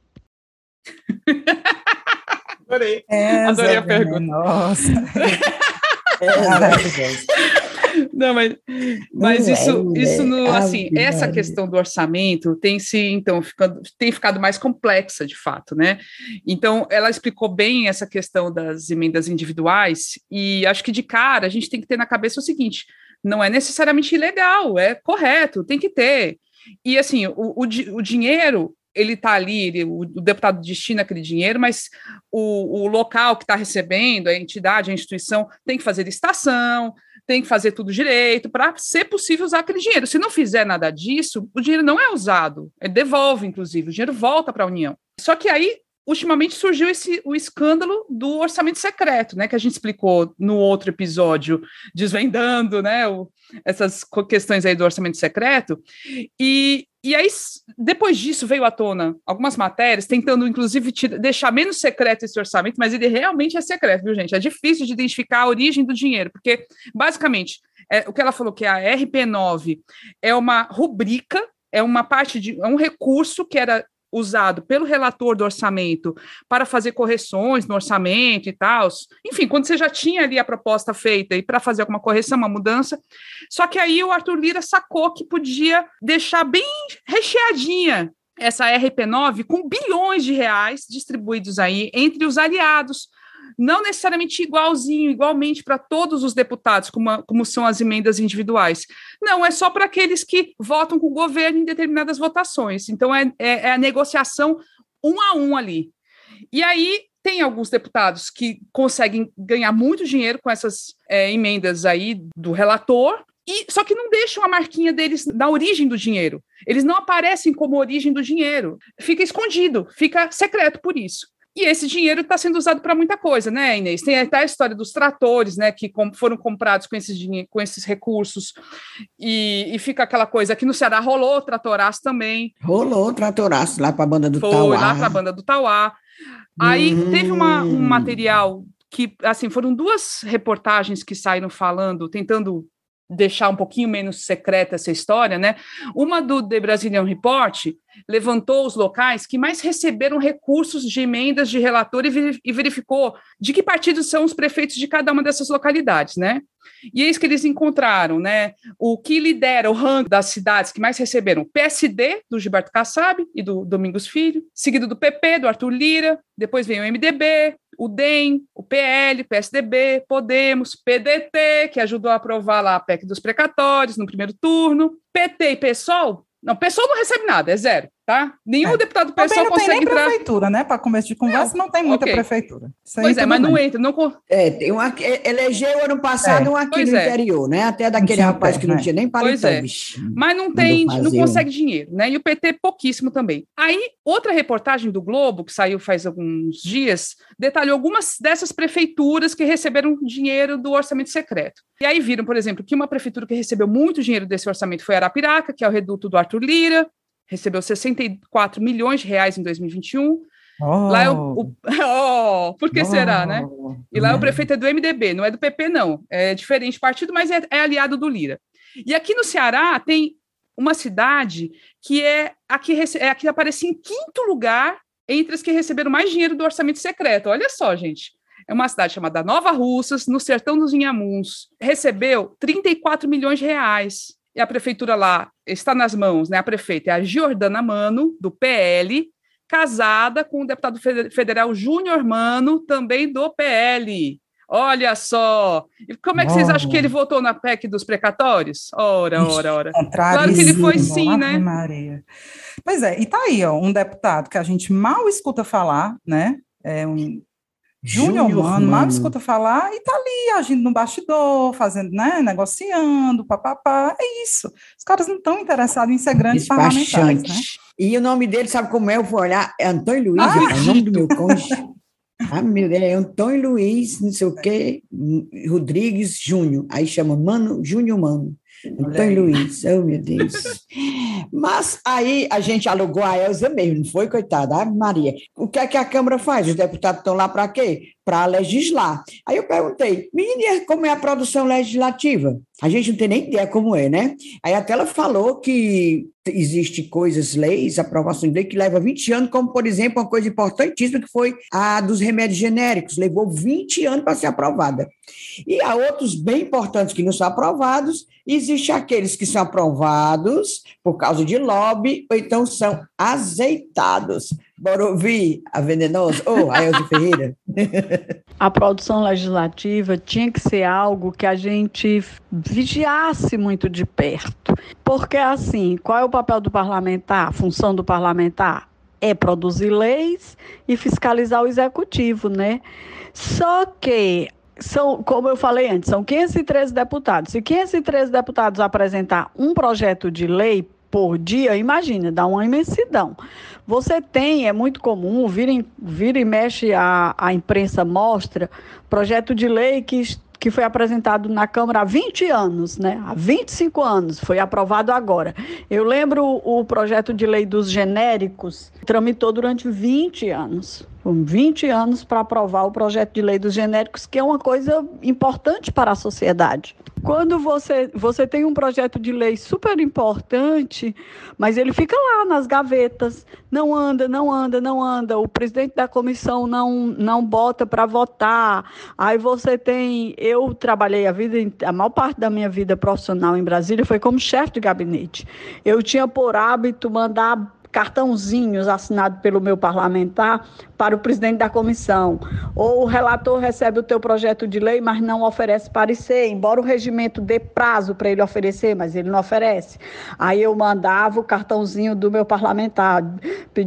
Adorei. É, Adorei a pergunta. Nossa. é, maravilhoso. Não, mas, mas isso, é, isso no, assim, essa questão do orçamento tem se então ficando, tem ficado mais complexa de fato, né? Então ela explicou bem essa questão das emendas individuais e acho que de cara a gente tem que ter na cabeça o seguinte: não é necessariamente ilegal, é correto, tem que ter. E assim, o, o, o dinheiro ele está ali, ele, o, o, deputado destina aquele dinheiro, mas o, o local que está recebendo, a entidade, a instituição, tem que fazer licitação, tem que fazer tudo direito para ser possível usar aquele dinheiro. Se não fizer nada disso, o dinheiro não é usado, é devolve, inclusive, o dinheiro volta para a União. Só que aí ultimamente surgiu esse o escândalo do orçamento secreto, né, que a gente explicou no outro episódio, desvendando, né, o, essas questões aí do orçamento secreto. E, e aí, depois disso, veio à tona algumas matérias, tentando, inclusive, deixar menos secreto esse orçamento, mas ele realmente é secreto, viu, gente? É difícil de identificar a origem do dinheiro, porque, basicamente, é, o que ela falou que a RP9 é uma rubrica, é uma parte de é um recurso que era usado pelo relator do orçamento para fazer correções no orçamento e tal. Enfim, quando você já tinha ali a proposta feita e para fazer alguma correção, uma mudança. Só que aí o Arthur Lira sacou que podia deixar bem recheadinha essa RP9 com bilhões de reais distribuídos aí entre os aliados não necessariamente igualzinho, igualmente para todos os deputados, como, como são as emendas individuais. Não, é só para aqueles que votam com o governo em determinadas votações. Então, é, é, é a negociação um a um ali. E aí, tem alguns deputados que conseguem ganhar muito dinheiro com essas é, emendas aí do relator, e, só que não deixam a marquinha deles na origem do dinheiro. Eles não aparecem como origem do dinheiro. Fica escondido, fica secreto por isso. E esse dinheiro está sendo usado para muita coisa, né, Inês? Tem até a história dos tratores, né, que com, foram comprados com esses, com esses recursos, e, e, fica aquela coisa, aqui no Ceará rolou tratoraço também. Rolou tratoraço lá para a banda do Foi, Tauá. Foi, lá para a banda do Tauá. Aí hum. teve uma, um material que, assim, foram duas reportagens que saíram falando, tentando deixar um pouquinho menos secreta essa história, né? Uma do The Brazilian Report levantou os locais que mais receberam recursos de emendas de relator e verificou de que partidos são os prefeitos de cada uma dessas localidades, né? E eis que eles encontraram, né? O que lidera o ranking das cidades que mais receberam: PSD, do Gilberto Kassab e do Domingos Filho, seguido do PP, do Arthur Lira, depois vem o MDB, o DEM, o PL, PSDB, Podemos, PDT, que ajudou a aprovar lá a PEC dos precatórios no primeiro turno, PT e PSOL. Não, PSOL não recebe nada, é zero. Tá? Nenhum é. deputado pessoal não consegue tem nem entrar. prefeitura, né? Para começo de conversa, não, não tem muita okay. prefeitura. Isso pois é, mas bem. não entra. Não... É, tem um aqui, elegeu ano passado é. um aqui pois no é. interior, né? Até daquele rapaz que não né? tinha nem paletó. É. Mas não tem, não consegue dinheiro, né? E o PT pouquíssimo também. Aí, outra reportagem do Globo, que saiu faz alguns dias, detalhou algumas dessas prefeituras que receberam dinheiro do orçamento secreto. E aí viram, por exemplo, que uma prefeitura que recebeu muito dinheiro desse orçamento foi Arapiraca, que é o reduto do Arthur Lira, recebeu 64 milhões de reais em 2021. Oh. Lá é o, o oh, por que oh. será, né? E lá é. o prefeito é do MDB, não é do PP, não. É diferente partido, mas é, é aliado do Lira. E aqui no Ceará tem uma cidade que é a que, é a que aparece em quinto lugar entre as que receberam mais dinheiro do orçamento secreto. Olha só, gente. É uma cidade chamada Nova Russas, no sertão dos Inhamuns. Recebeu 34 milhões de reais e a prefeitura lá está nas mãos, né? A prefeita é a Giordana Mano, do PL, casada com o deputado federal Júnior Mano, também do PL. Olha só! E como é que oh. vocês acham que ele votou na PEC dos precatórios? Ora, ora, ora. Claro que ele foi sim, né? Maria. Pois é, e tá aí, ó, um deputado que a gente mal escuta falar, né? É um Júnior, mano, mal escuta falar e tá ali agindo no bastidor, fazendo, né, negociando, papapá, é isso. Os caras não estão interessados em ser grandes parlamentares, né? E o nome dele, sabe como é? Eu vou olhar, é Antônio Luiz, ah, é o nome do meu cônjuge. Ah, meu Deus, é Antônio Luiz, não sei o quê, Rodrigues Júnior. Aí chama Mano, Júnior Mano. Antônio Luiz, oh meu Deus. Mas aí a gente alugou a Elza mesmo, não foi, coitada? Ah, Maria, o que é que a Câmara faz? Os deputados estão lá para quê? Para legislar. Aí eu perguntei, menina, como é a produção legislativa? A gente não tem nem ideia como é, né? Aí até ela falou que existe coisas, leis, aprovações de lei que leva 20 anos, como, por exemplo, uma coisa importantíssima que foi a dos remédios genéricos, levou 20 anos para ser aprovada. E há outros bem importantes que não são aprovados, existe aqueles que são aprovados por causa de lobby, ou então são azeitados. Bora ouvir a venenosa? Ou oh, a Elza Ferreira? a produção legislativa tinha que ser algo que a gente vigiasse muito de perto. Porque, assim, qual é o papel do parlamentar, a função do parlamentar? É produzir leis e fiscalizar o executivo, né? Só que são, como eu falei antes, são 513 deputados. Se 513 deputados apresentar um projeto de lei por dia, imagina, dá uma imensidão. Você tem, é muito comum, vira, vira e mexe, a, a imprensa mostra, projeto de lei que que foi apresentado na Câmara há 20 anos, né? Há 25 anos, foi aprovado agora. Eu lembro o projeto de lei dos genéricos, tramitou durante 20 anos. 20 anos para aprovar o projeto de lei dos genéricos, que é uma coisa importante para a sociedade. Quando você, você tem um projeto de lei super importante, mas ele fica lá nas gavetas, não anda, não anda, não anda, o presidente da comissão não, não bota para votar. Aí você tem. Eu trabalhei a vida, a maior parte da minha vida profissional em Brasília foi como chefe de gabinete. Eu tinha por hábito mandar cartãozinhos assinados pelo meu parlamentar para o presidente da comissão. Ou o relator recebe o teu projeto de lei, mas não oferece parecer, embora o regimento dê prazo para ele oferecer, mas ele não oferece. Aí eu mandava o cartãozinho do meu parlamentar,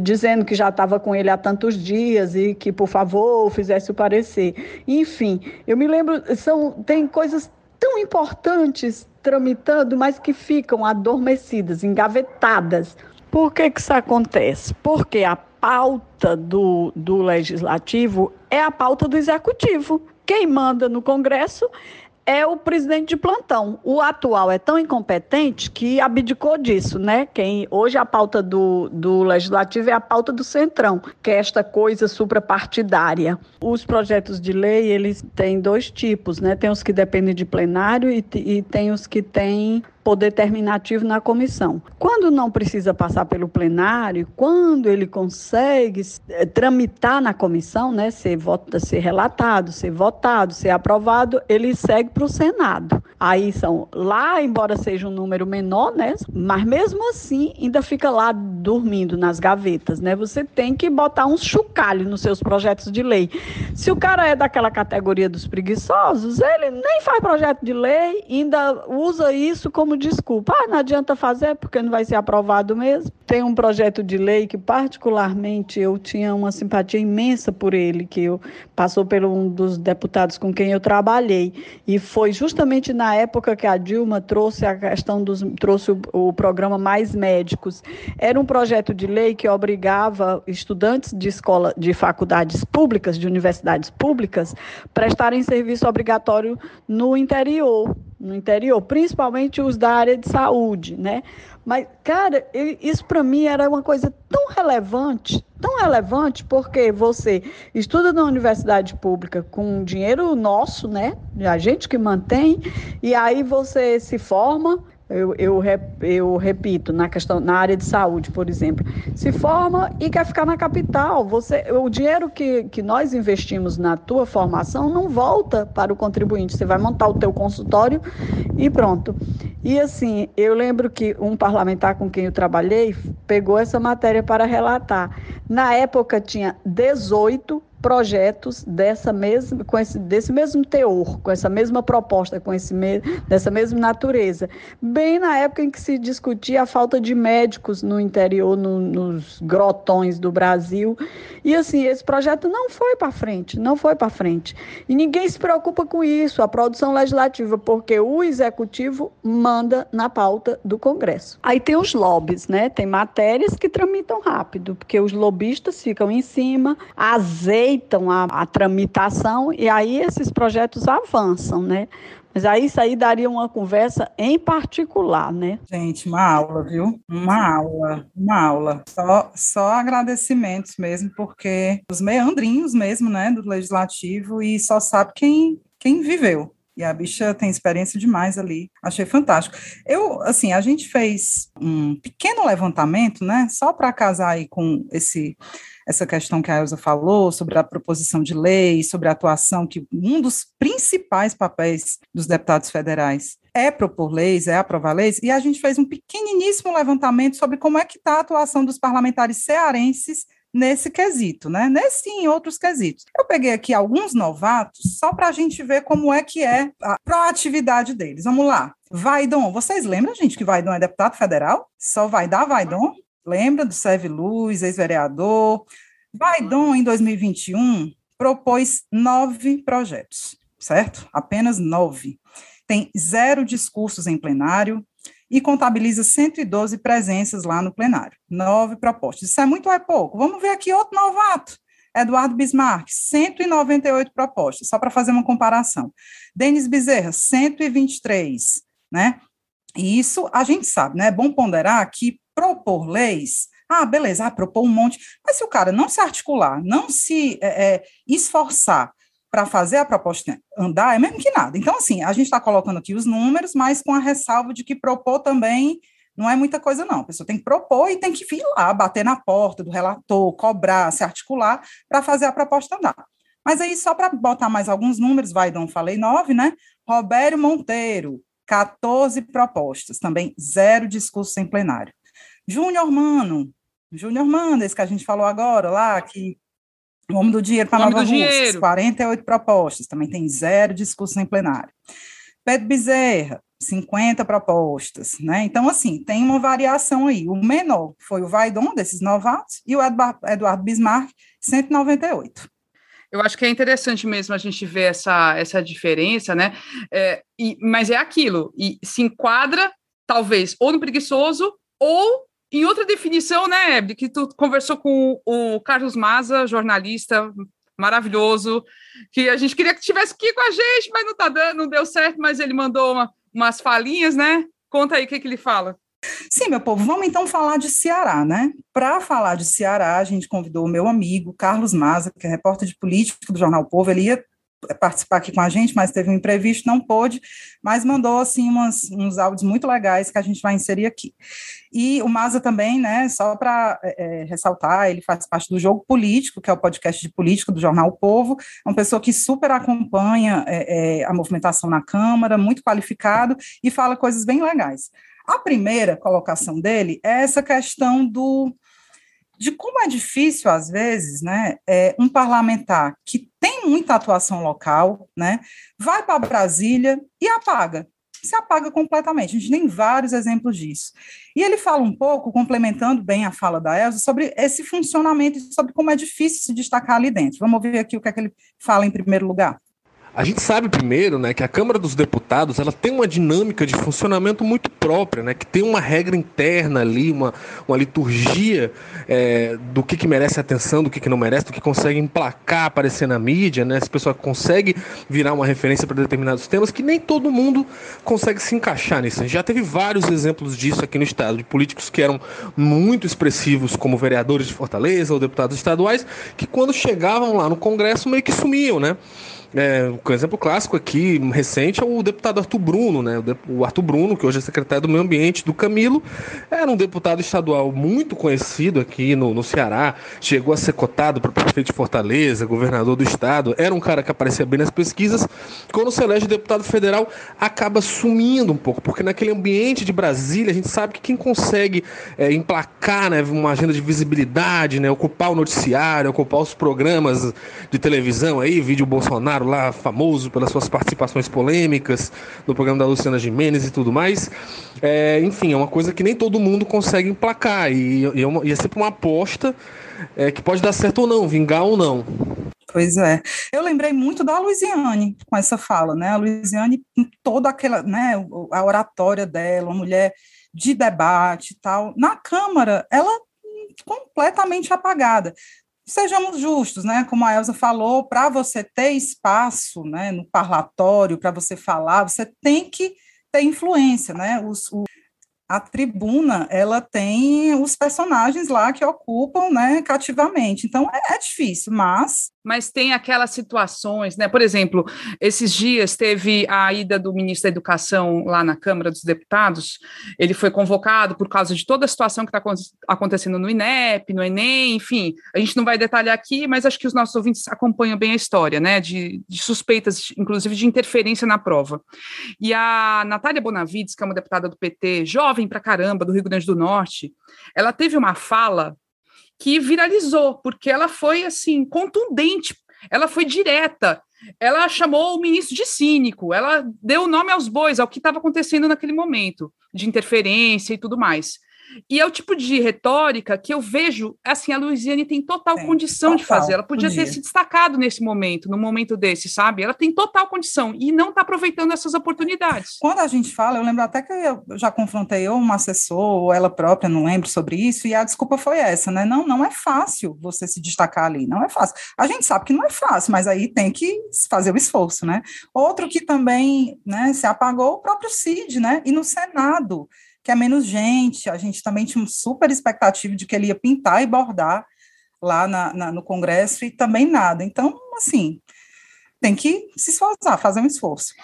dizendo que já estava com ele há tantos dias e que, por favor, fizesse o parecer. Enfim, eu me lembro, são, tem coisas tão importantes tramitando, mas que ficam adormecidas, engavetadas por que, que isso acontece? Porque a pauta do, do legislativo é a pauta do executivo. Quem manda no Congresso é o presidente de plantão. O atual é tão incompetente que abdicou disso, né? Quem hoje a pauta do, do legislativo é a pauta do centrão, que é esta coisa suprapartidária. Os projetos de lei eles têm dois tipos, né? Tem os que dependem de plenário e, e tem os que têm poder terminativo na comissão. Quando não precisa passar pelo plenário, quando ele consegue é, tramitar na comissão, né, ser, vota, ser relatado, ser votado, ser aprovado, ele segue para o Senado. Aí são lá, embora seja um número menor, né, mas mesmo assim ainda fica lá dormindo nas gavetas, né? Você tem que botar uns chocalhos nos seus projetos de lei. Se o cara é daquela categoria dos preguiçosos, ele nem faz projeto de lei, ainda usa isso como como desculpa. Ah, não adianta fazer porque não vai ser aprovado mesmo. Tem um projeto de lei que, particularmente, eu tinha uma simpatia imensa por ele, que eu passou por um dos deputados com quem eu trabalhei. E foi justamente na época que a Dilma trouxe a questão dos. trouxe o, o programa Mais Médicos. Era um projeto de lei que obrigava estudantes de escola, de faculdades públicas, de universidades públicas, prestarem serviço obrigatório no interior no interior, principalmente os da área de saúde, né? Mas, cara, isso para mim era uma coisa tão relevante, tão relevante, porque você estuda na universidade pública com dinheiro nosso, né? A gente que mantém, e aí você se forma eu, eu, eu, repito, na questão na área de saúde, por exemplo, se forma e quer ficar na capital. Você, o dinheiro que, que nós investimos na tua formação não volta para o contribuinte. Você vai montar o teu consultório e pronto. E assim, eu lembro que um parlamentar com quem eu trabalhei pegou essa matéria para relatar. Na época tinha 18 projetos dessa mesma, com esse, desse mesmo teor, com essa mesma proposta, com esse me, dessa mesma natureza. Bem na época em que se discutia a falta de médicos no interior, no, nos grotões do Brasil. E assim, esse projeto não foi para frente, não foi para frente. E ninguém se preocupa com isso, a produção legislativa, porque o executivo manda na pauta do Congresso. Aí tem os lobbies, né? Tem matérias que tramitam rápido, porque os lobistas ficam em cima, azeitam aceitam a, a tramitação e aí esses projetos avançam, né? Mas aí isso aí daria uma conversa em particular, né? Gente, uma aula, viu? Uma aula, uma aula. Só, só agradecimentos mesmo, porque os meandrinhos mesmo, né, do legislativo e só sabe quem, quem viveu. E a bicha tem experiência demais ali. Achei fantástico. Eu, assim, a gente fez um pequeno levantamento, né, só para casar aí com esse essa questão que a Elza falou sobre a proposição de lei, sobre a atuação, que um dos principais papéis dos deputados federais é propor leis, é aprovar leis, e a gente fez um pequeniníssimo levantamento sobre como é que está a atuação dos parlamentares cearenses nesse quesito, né? Nesse e em outros quesitos. Eu peguei aqui alguns novatos só para a gente ver como é que é a proatividade deles. Vamos lá. Vaidon, vocês lembram, gente, que Vaidon é deputado federal? Só vai dar Vaidon? Lembra do Serve Luz, ex-vereador? Baidon, em 2021, propôs nove projetos, certo? Apenas nove. Tem zero discursos em plenário e contabiliza 112 presenças lá no plenário. Nove propostas. Isso é muito ou é pouco? Vamos ver aqui outro novato. Eduardo Bismarck, 198 propostas, só para fazer uma comparação. Denis Bezerra, 123, né? E isso a gente sabe, né? É bom ponderar que propor leis, ah, beleza, ah, propor um monte, mas se o cara não se articular, não se é, é, esforçar para fazer a proposta andar, é mesmo que nada. Então, assim, a gente está colocando aqui os números, mas com a ressalva de que propor também não é muita coisa, não. A pessoa tem que propor e tem que vir lá, bater na porta do relator, cobrar, se articular para fazer a proposta andar. Mas aí, só para botar mais alguns números, vai, Dom, falei nove, né? Robério Monteiro, 14 propostas, também zero discurso em plenário. Júnior Mano, Júnior Mano, esse que a gente falou agora, lá, que o Homem do Dinheiro para Nova Rússia, 48 propostas, também tem zero discurso em plenário. Pedro Bezerra, 50 propostas, né? Então, assim, tem uma variação aí. O menor foi o Vaidon, desses novatos, e o Eduardo Bismarck, 198. Eu acho que é interessante mesmo a gente ver essa, essa diferença, né? É, e, mas é aquilo, e se enquadra, talvez, ou no preguiçoso, ou em outra definição, né, Ebdi, que tu conversou com o Carlos Maza, jornalista maravilhoso, que a gente queria que tivesse aqui com a gente, mas não tá dando, não deu certo, mas ele mandou uma, umas falinhas, né? Conta aí o que, que ele fala. Sim, meu povo, vamos então falar de Ceará, né? Para falar de Ceará, a gente convidou o meu amigo Carlos Maza, que é repórter de política do Jornal Povo. Ele ia participar aqui com a gente, mas teve um imprevisto, não pôde, mas mandou assim umas, uns áudios muito legais que a gente vai inserir aqui. E o Maza também, né, só para é, é, ressaltar, ele faz parte do Jogo Político, que é o podcast de política do Jornal o Povo, é uma pessoa que super acompanha é, é, a movimentação na Câmara, muito qualificado e fala coisas bem legais. A primeira colocação dele é essa questão do de como é difícil, às vezes, né, é, um parlamentar que tem muita atuação local, né, vai para Brasília e apaga. se apaga completamente. A gente tem vários exemplos disso. E ele fala um pouco, complementando bem a fala da Elsa, sobre esse funcionamento, sobre como é difícil se destacar ali dentro. Vamos ver aqui o que é que ele fala em primeiro lugar. A gente sabe primeiro, né, que a Câmara dos Deputados ela tem uma dinâmica de funcionamento muito própria, né, que tem uma regra interna ali, uma, uma liturgia é, do que, que merece atenção, do que, que não merece, do que consegue emplacar, aparecer na mídia, né, se pessoa consegue virar uma referência para determinados temas, que nem todo mundo consegue se encaixar nisso. A gente já teve vários exemplos disso aqui no estado, de políticos que eram muito expressivos como vereadores de Fortaleza ou deputados estaduais, que quando chegavam lá no Congresso meio que sumiam, né? É, um exemplo clássico aqui, recente, é o deputado Arthur Bruno, né? O Arthur Bruno, que hoje é secretário do Meio Ambiente do Camilo, era um deputado estadual muito conhecido aqui no, no Ceará, chegou a ser cotado para prefeito de Fortaleza, governador do estado, era um cara que aparecia bem nas pesquisas. Quando se elege deputado federal, acaba sumindo um pouco, porque naquele ambiente de Brasília, a gente sabe que quem consegue é, emplacar né, uma agenda de visibilidade, né, ocupar o noticiário, ocupar os programas de televisão aí, vídeo Bolsonaro lá famoso pelas suas participações polêmicas no programa da Luciana Gimenez e tudo mais. É, enfim, é uma coisa que nem todo mundo consegue emplacar e, e, é, uma, e é sempre uma aposta é, que pode dar certo ou não, vingar ou não. Pois é. Eu lembrei muito da Luiziane com essa fala, né? A Luiziane, com toda aquela, né, a oratória dela, uma mulher de debate e tal. Na Câmara, ela completamente apagada sejamos justos, né? Como a Elsa falou, para você ter espaço né, no parlatório, para você falar, você tem que ter influência, né? Os, o, a tribuna ela tem os personagens lá que ocupam né, cativamente. Então é, é, difícil, mas. Mas tem aquelas situações, né? Por exemplo, esses dias teve a ida do ministro da Educação lá na Câmara dos Deputados. Ele foi convocado por causa de toda a situação que está acontecendo no INEP, no Enem, enfim. A gente não vai detalhar aqui, mas acho que os nossos ouvintes acompanham bem a história, né? De, de suspeitas, inclusive de interferência na prova. E a Natália Bonavides, que é uma deputada do PT, jovem pra caramba do Rio Grande do Norte, ela teve uma fala que viralizou, porque ela foi assim contundente, ela foi direta. Ela chamou o ministro de cínico, ela deu nome aos bois, ao que estava acontecendo naquele momento, de interferência e tudo mais. E é o tipo de retórica que eu vejo, assim, a Luiziane tem total condição total, de fazer. Ela podia, podia ter se destacado nesse momento, num momento desse, sabe? Ela tem total condição e não está aproveitando essas oportunidades. Quando a gente fala, eu lembro até que eu já confrontei ou um assessor, ou ela própria, não lembro sobre isso, e a desculpa foi essa, né? Não, não é fácil você se destacar ali, não é fácil. A gente sabe que não é fácil, mas aí tem que fazer o esforço, né? Outro que também né, se apagou, o próprio Cid, né? E no Senado que é menos gente. A gente também tinha uma super expectativa de que ele ia pintar e bordar lá na, na, no Congresso e também nada. Então, assim, tem que se esforçar, fazer um esforço.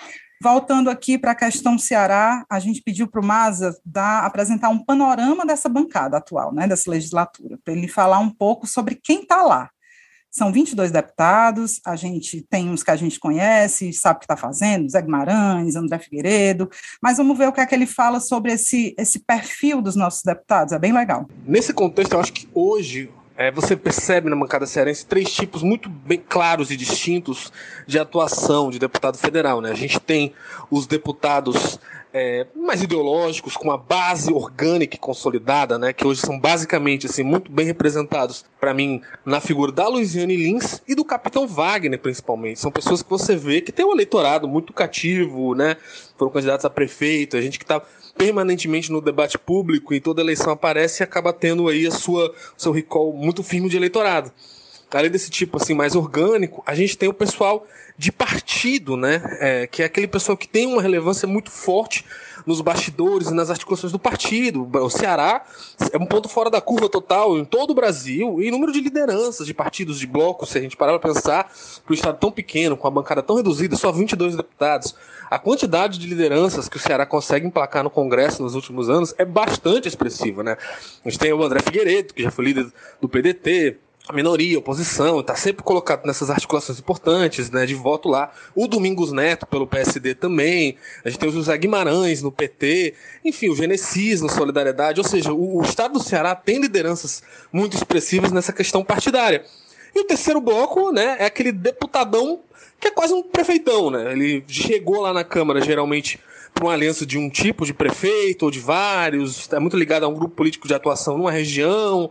Voltando aqui para a questão Ceará, a gente pediu para o Maza dar, apresentar um panorama dessa bancada atual, né, dessa legislatura, para ele falar um pouco sobre quem está lá. São 22 deputados, a gente tem uns que a gente conhece, sabe o que está fazendo, Zé Guimarães, André Figueiredo, mas vamos ver o que é que ele fala sobre esse, esse perfil dos nossos deputados, é bem legal. Nesse contexto, eu acho que hoje é, você percebe na bancada cearense três tipos muito bem claros e distintos de atuação de deputado federal. Né? A gente tem os deputados é, mais ideológicos, com uma base orgânica e consolidada, né, que hoje são basicamente assim, muito bem representados, para mim, na figura da Luiziane Lins e do Capitão Wagner, principalmente. São pessoas que você vê que tem um eleitorado muito cativo, né, foram candidatos a prefeito, a gente que está permanentemente no debate público e toda eleição aparece e acaba tendo aí a sua seu recall muito firme de eleitorado. Além desse tipo assim mais orgânico, a gente tem o pessoal de partido, né? É, que é aquele pessoal que tem uma relevância muito forte nos bastidores e nas articulações do partido. O Ceará é um ponto fora da curva total em todo o Brasil e número de lideranças de partidos, de blocos, se a gente parar para pensar, para o estado tão pequeno, com a bancada tão reduzida, só 22 deputados. A quantidade de lideranças que o Ceará consegue emplacar no Congresso nos últimos anos é bastante expressiva, né? A gente tem o André Figueiredo, que já foi líder do PDT, a minoria, a oposição, está sempre colocado nessas articulações importantes, né, de voto lá. O Domingos Neto pelo PSD também. A gente tem o José Guimarães no PT, enfim, o Genesis no Solidariedade. Ou seja, o, o Estado do Ceará tem lideranças muito expressivas nessa questão partidária. E o terceiro bloco, né, é aquele deputadão que é quase um prefeitão, né? Ele chegou lá na Câmara geralmente para uma aliança de um tipo de prefeito ou de vários, é muito ligado a um grupo político de atuação numa região.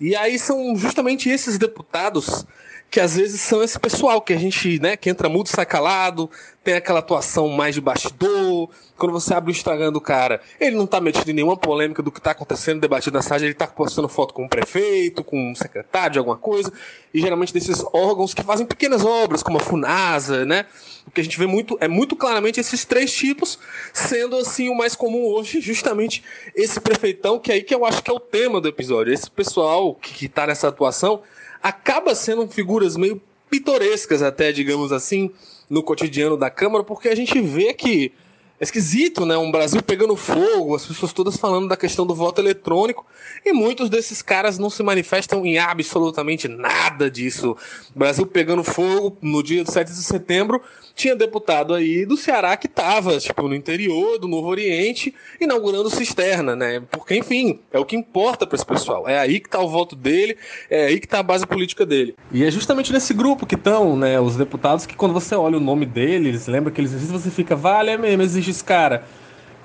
E aí são justamente esses deputados que às vezes são esse pessoal que a gente, né, que entra muito sai calado, tem aquela atuação mais de bastidor. Quando você abre o Instagram do cara, ele não tá metido em nenhuma polêmica do que tá acontecendo, debatido na cidade, ele tá postando foto com um prefeito, com um secretário de alguma coisa, e geralmente desses órgãos que fazem pequenas obras, como a FUNASA, né? O que a gente vê muito, é muito claramente esses três tipos, sendo assim o mais comum hoje, justamente esse prefeitão, que é aí que eu acho que é o tema do episódio. Esse pessoal que, que tá nessa atuação acaba sendo figuras meio pitorescas até, digamos assim, no cotidiano da Câmara, porque a gente vê que esquisito, né? Um Brasil pegando fogo, as pessoas todas falando da questão do voto eletrônico, e muitos desses caras não se manifestam em absolutamente nada disso. Brasil pegando fogo no dia do 7 de setembro, tinha deputado aí do Ceará que estava, tipo, no interior do Novo Oriente, inaugurando cisterna, né? Porque, enfim, é o que importa para esse pessoal. É aí que está o voto dele, é aí que está a base política dele. E é justamente nesse grupo que estão, né, os deputados que quando você olha o nome deles, lembra que eles existem, você fica, vale, é mesmo, existe esse cara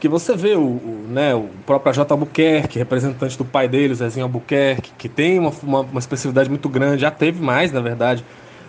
que você vê o, o, né, o próprio J. Albuquerque, representante do pai dele, o Zezinho Albuquerque, que tem uma, uma, uma expressividade muito grande, já teve mais, na verdade,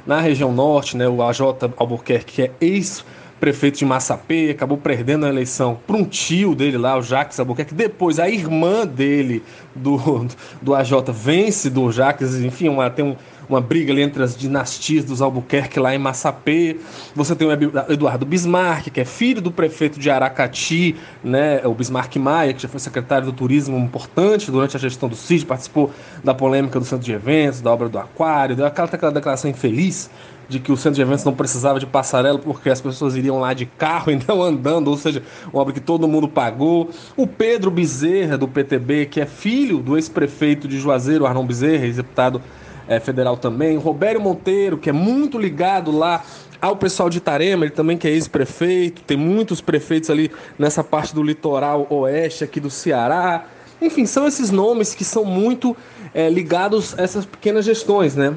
na região norte, né, o AJ Albuquerque, que é ex-prefeito de Massapê, acabou perdendo a eleição para um tio dele lá, o Jacques Albuquerque. Depois, a irmã dele, do, do AJ, vence do Jacques, enfim, uma, tem um, uma briga ali entre as dinastias dos Albuquerque lá em Massapê. Você tem o Eduardo Bismarck, que é filho do prefeito de Aracati, né, o Bismarck Maia, que já foi secretário do turismo importante durante a gestão do CID, participou da polêmica do centro de eventos, da obra do Aquário, deu aquela, aquela declaração infeliz de que o centro de eventos não precisava de passarela porque as pessoas iriam lá de carro e não andando, ou seja, uma obra que todo mundo pagou. O Pedro Bezerra, do PTB, que é filho do ex-prefeito de Juazeiro, Arnon Bezerra, ex-deputado é, federal também. Robério Monteiro, que é muito ligado lá ao pessoal de Itarema, ele também que é ex-prefeito, tem muitos prefeitos ali nessa parte do litoral oeste aqui do Ceará. Enfim, são esses nomes que são muito é, ligados a essas pequenas gestões, né?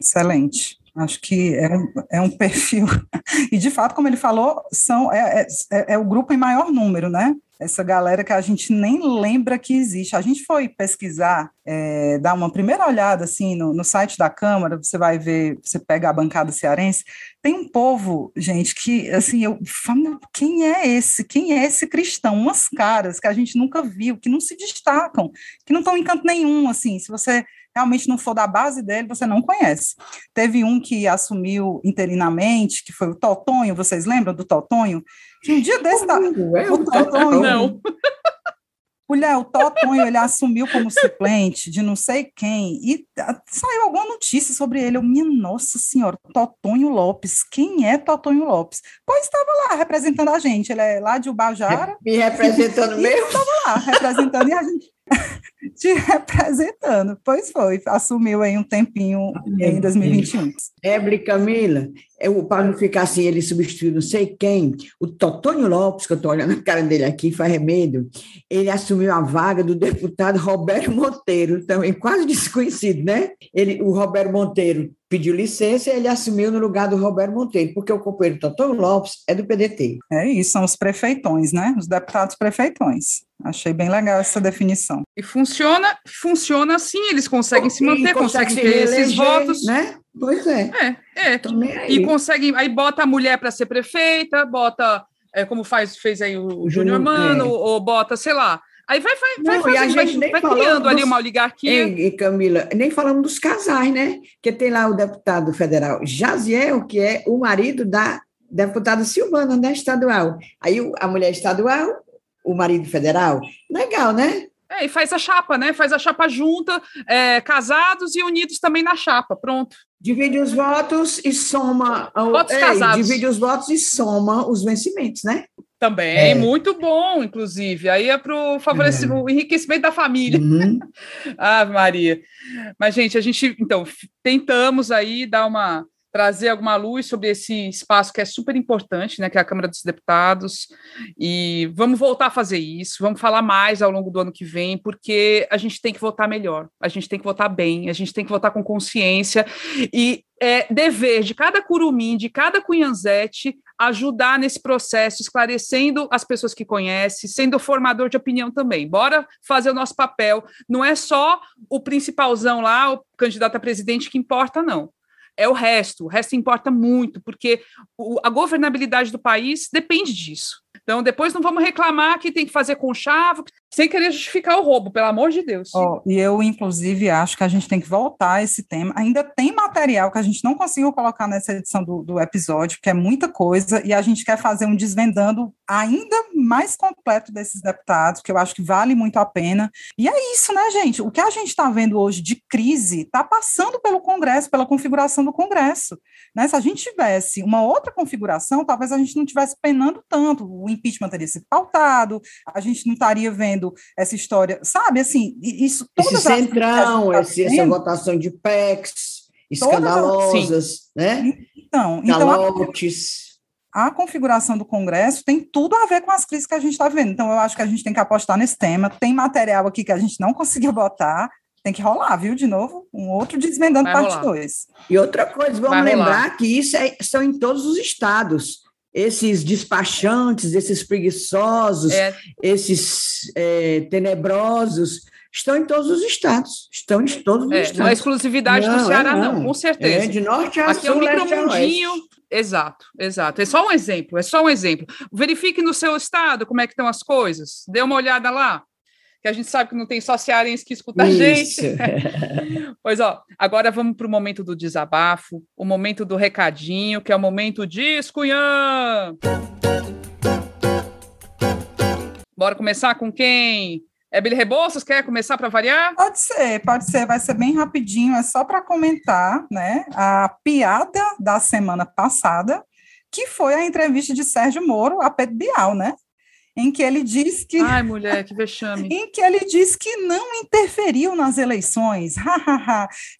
Excelente. Acho que é um, é um perfil. E, de fato, como ele falou, são, é, é, é o grupo em maior número, né? Essa galera que a gente nem lembra que existe. A gente foi pesquisar, é, dar uma primeira olhada assim no, no, site da Câmara, você vai ver, você pega a bancada cearense, tem um povo, gente, que assim, eu falo, quem é esse? Quem é esse cristão? Umas caras que a gente nunca viu, que não se destacam, que não estão em canto nenhum, assim, se você realmente não for da base dele, você não conhece. Teve um que assumiu interinamente, que foi o Totonho, vocês lembram do Totonho? Um dia desse... Tá, é o Totonho, não. Mulher, o Totonho, ele assumiu como suplente de não sei quem, e saiu alguma notícia sobre ele. Eu, minha nossa senhora, Totonho Lopes. Quem é Totonho Lopes? Pois estava lá representando a gente. Ele é lá de Ubajara. Me representando mesmo? Estava lá representando e a gente te representando. Pois foi, assumiu aí um tempinho em 2021. Ebre Camila, para não ficar assim, ele substituiu não sei quem, o Totônio Lopes, que eu estou olhando a cara dele aqui, faz remédio, ele assumiu a vaga do deputado Roberto Monteiro, também quase desconhecido, né? Ele, o Roberto Monteiro pediu licença e ele assumiu no lugar do Roberto Monteiro, porque o companheiro Totônio Lopes é do PDT. É isso, são os prefeitões, né? Os deputados prefeitões. Achei bem legal essa definição. E funciona, funciona assim, eles conseguem se manter, conseguem ter esses votos. Né? Pois é. É, é. E conseguem, aí bota a mulher para ser prefeita, bota, é, como faz, fez aí o, o Júnior Mano, é. ou bota, sei lá. Aí vai, vai, Não, vai, fazendo, vai, vai criando dos, ali uma oligarquia. E, Camila, nem falamos dos casais, né? Que tem lá o deputado federal Jaziel, que é o marido da deputada Silvana, né, estadual. Aí a mulher estadual o marido federal. Legal, né? É, e faz a chapa, né? Faz a chapa junta, é, casados e unidos também na chapa, pronto. Divide os votos e soma. Votos é, casados. Divide os votos e soma os vencimentos, né? Também, é. muito bom, inclusive. Aí é para o favorecimento, é. enriquecimento da família. Uhum. ah, Maria. Mas, gente, a gente, então, tentamos aí dar uma trazer alguma luz sobre esse espaço que é super importante, né, que é a Câmara dos Deputados, e vamos voltar a fazer isso, vamos falar mais ao longo do ano que vem, porque a gente tem que votar melhor, a gente tem que votar bem, a gente tem que votar com consciência, e é dever de cada curumim, de cada cunhanzete, ajudar nesse processo, esclarecendo as pessoas que conhecem, sendo formador de opinião também. Bora fazer o nosso papel. Não é só o principalzão lá, o candidato a presidente que importa, não é o resto. O resto importa muito, porque a governabilidade do país depende disso. Então, depois não vamos reclamar que tem que fazer com chave, sem querer justificar o roubo, pelo amor de Deus. Oh, e eu, inclusive, acho que a gente tem que voltar a esse tema. Ainda tem material que a gente não conseguiu colocar nessa edição do, do episódio, que é muita coisa, e a gente quer fazer um desvendando ainda mais completo desses deputados, que eu acho que vale muito a pena. E é isso, né, gente? O que a gente está vendo hoje de crise está passando pelo Congresso, pela configuração do Congresso. Né? Se a gente tivesse uma outra configuração, talvez a gente não tivesse penando tanto, o impeachment teria sido pautado, a gente não estaria vendo essa história, sabe? Assim, isso. Esse centrão, tá esse, essa votação de PECs escandalosas, né? Então, então a, a configuração do Congresso tem tudo a ver com as crises que a gente está vendo. Então, eu acho que a gente tem que apostar nesse tema. Tem material aqui que a gente não conseguiu botar. Tem que rolar, viu? De novo, um outro desvendando Vai parte 2. E outra coisa, vamos Vai lembrar rolar. que isso é, são em todos os estados. Esses despachantes, esses preguiçosos, é. esses é, tenebrosos, estão em todos os estados. Estão em todos os é, estados. Não é exclusividade não, do Ceará, não. não. com certeza. É de norte a Aqui sul, é um micromundinho. Exato, exato. É só um exemplo, é só um exemplo. Verifique no seu estado como é que estão as coisas. Dê uma olhada lá. Que a gente sabe que não tem só cearense que escuta a gente. pois ó, agora vamos para o momento do desabafo, o momento do recadinho, que é o momento de Cunhã. Bora começar com quem? É Billy Rebouças, quer começar para variar? Pode ser, pode ser, vai ser bem rapidinho, é só para comentar, né, a piada da semana passada, que foi a entrevista de Sérgio Moro a Pedro Bial, né? Em que ele diz que. Ai, mulher, que vexame. em que ele diz que não interferiu nas eleições.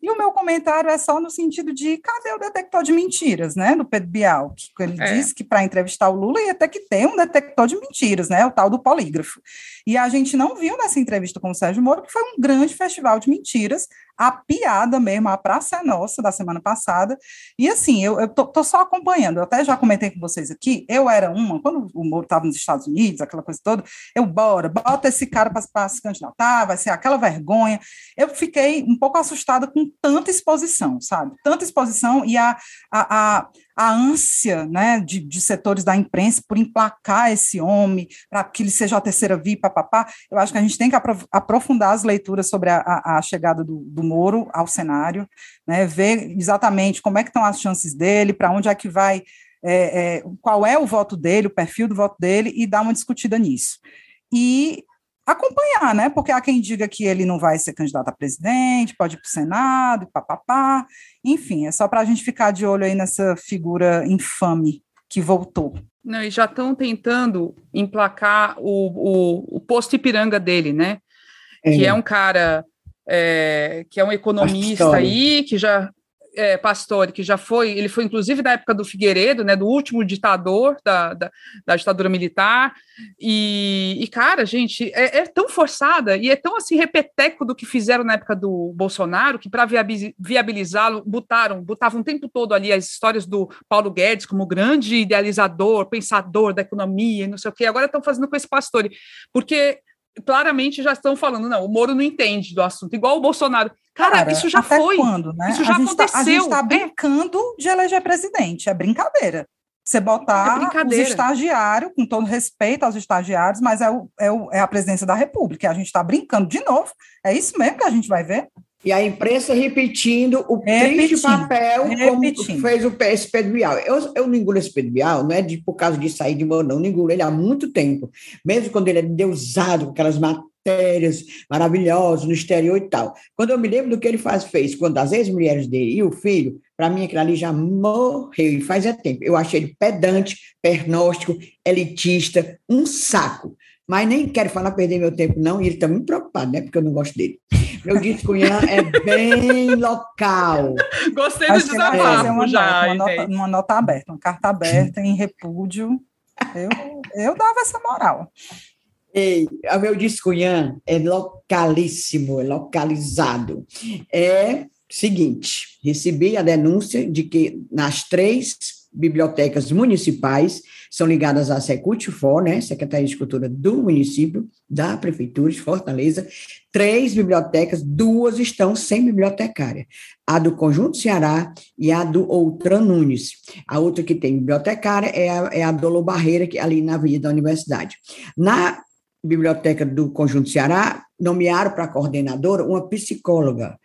e o meu comentário é só no sentido de cadê o detector de mentiras, né? Do Pedro Bial, que ele é. disse que para entrevistar o Lula ia ter que ter um detector de mentiras, né? O tal do polígrafo. E a gente não viu nessa entrevista com o Sérgio Moro que foi um grande festival de mentiras, a piada mesmo, a Praça é Nossa, da semana passada. E assim, eu, tô, tô, só acompanhando, eu até já comentei com vocês aqui, eu era uma, quando o Moro estava nos Estados Unidos, aquela coisa toda, eu, bora, bota esse cara para se candidatar, vai ser aquela vergonha. Eu fiquei um pouco assustada com tanta exposição, sabe? Tanta exposição e a, a, a a ânsia né, de, de, setores da imprensa por emplacar esse homem, para que ele seja a terceira via, papapá, eu acho que a gente tem que aprofundar as leituras sobre a, a, a chegada do, do, Moro ao cenário, né, ver exatamente como é que estão as chances dele, para onde é que vai, é, é, qual é o voto dele, o perfil do voto dele, e dar uma discutida nisso. E acompanhar, né? Porque há quem diga que ele não vai ser candidato a presidente, pode ir para o Senado, papapá. Enfim, é só para a gente ficar de olho aí nessa figura infame que voltou. Não, e já estão tentando emplacar o, o, o posto Ipiranga dele, né? É. Que é um cara é, que é um economista aí, que já é, Pastore, que já foi, ele foi inclusive da época do Figueiredo, né, do último ditador da, da, da ditadura militar, e, e cara, gente, é, é, tão forçada e é tão assim repeteco do que fizeram na época do Bolsonaro, que para viabilizá-lo, botaram, botavam o tempo todo ali as histórias do Paulo Guedes como grande idealizador, pensador da economia, não sei o quê, agora estão fazendo com esse Pastore, porque claramente já estão falando, não, o Moro não entende do assunto, igual o Bolsonaro. Cara, Cara isso já foi. Quando, né? Isso já a aconteceu. Tá, a gente está brincando é. de eleger presidente, é brincadeira. Você botar é os estagiários, com todo respeito aos estagiários, mas é, o, é, o, é a presidência da República. A gente está brincando de novo. É isso mesmo que a gente vai ver. E a imprensa repetindo o repetindo, triste papel repetindo. como fez o PS Pedro Bial. Eu, eu não engulo esse Pedro Bial, não é de, por causa de sair de mão, não. Eu não engulo ele há muito tempo. Mesmo quando ele é deusado, com aquelas matérias maravilhosas no exterior e tal. Quando eu me lembro do que ele faz, fez, quando as ex-mulheres dele e o filho, para mim aquilo ali já morreu, e faz é tempo. Eu achei ele pedante, pernóstico, elitista, um saco mas nem quero falar perder meu tempo, não, e ele está muito preocupado, né? Porque eu não gosto dele. Meu descunhã é bem local. Gostei do desabafo uma, já. nota, uma, nota, uma nota aberta, uma carta aberta em repúdio. Eu, eu dava essa moral. Ei, o meu descunhã é localíssimo, é localizado. É seguinte, recebi a denúncia de que nas três bibliotecas municipais são ligadas à Secult-For, né, Secretaria de Cultura do município, da Prefeitura de Fortaleza, três bibliotecas, duas estão sem bibliotecária, a do Conjunto Ceará e a do Outran Nunes. A outra que tem bibliotecária é a, é a Dolo Barreira, que é ali na Avenida da Universidade. Na biblioteca do Conjunto Ceará, nomearam para coordenadora uma psicóloga.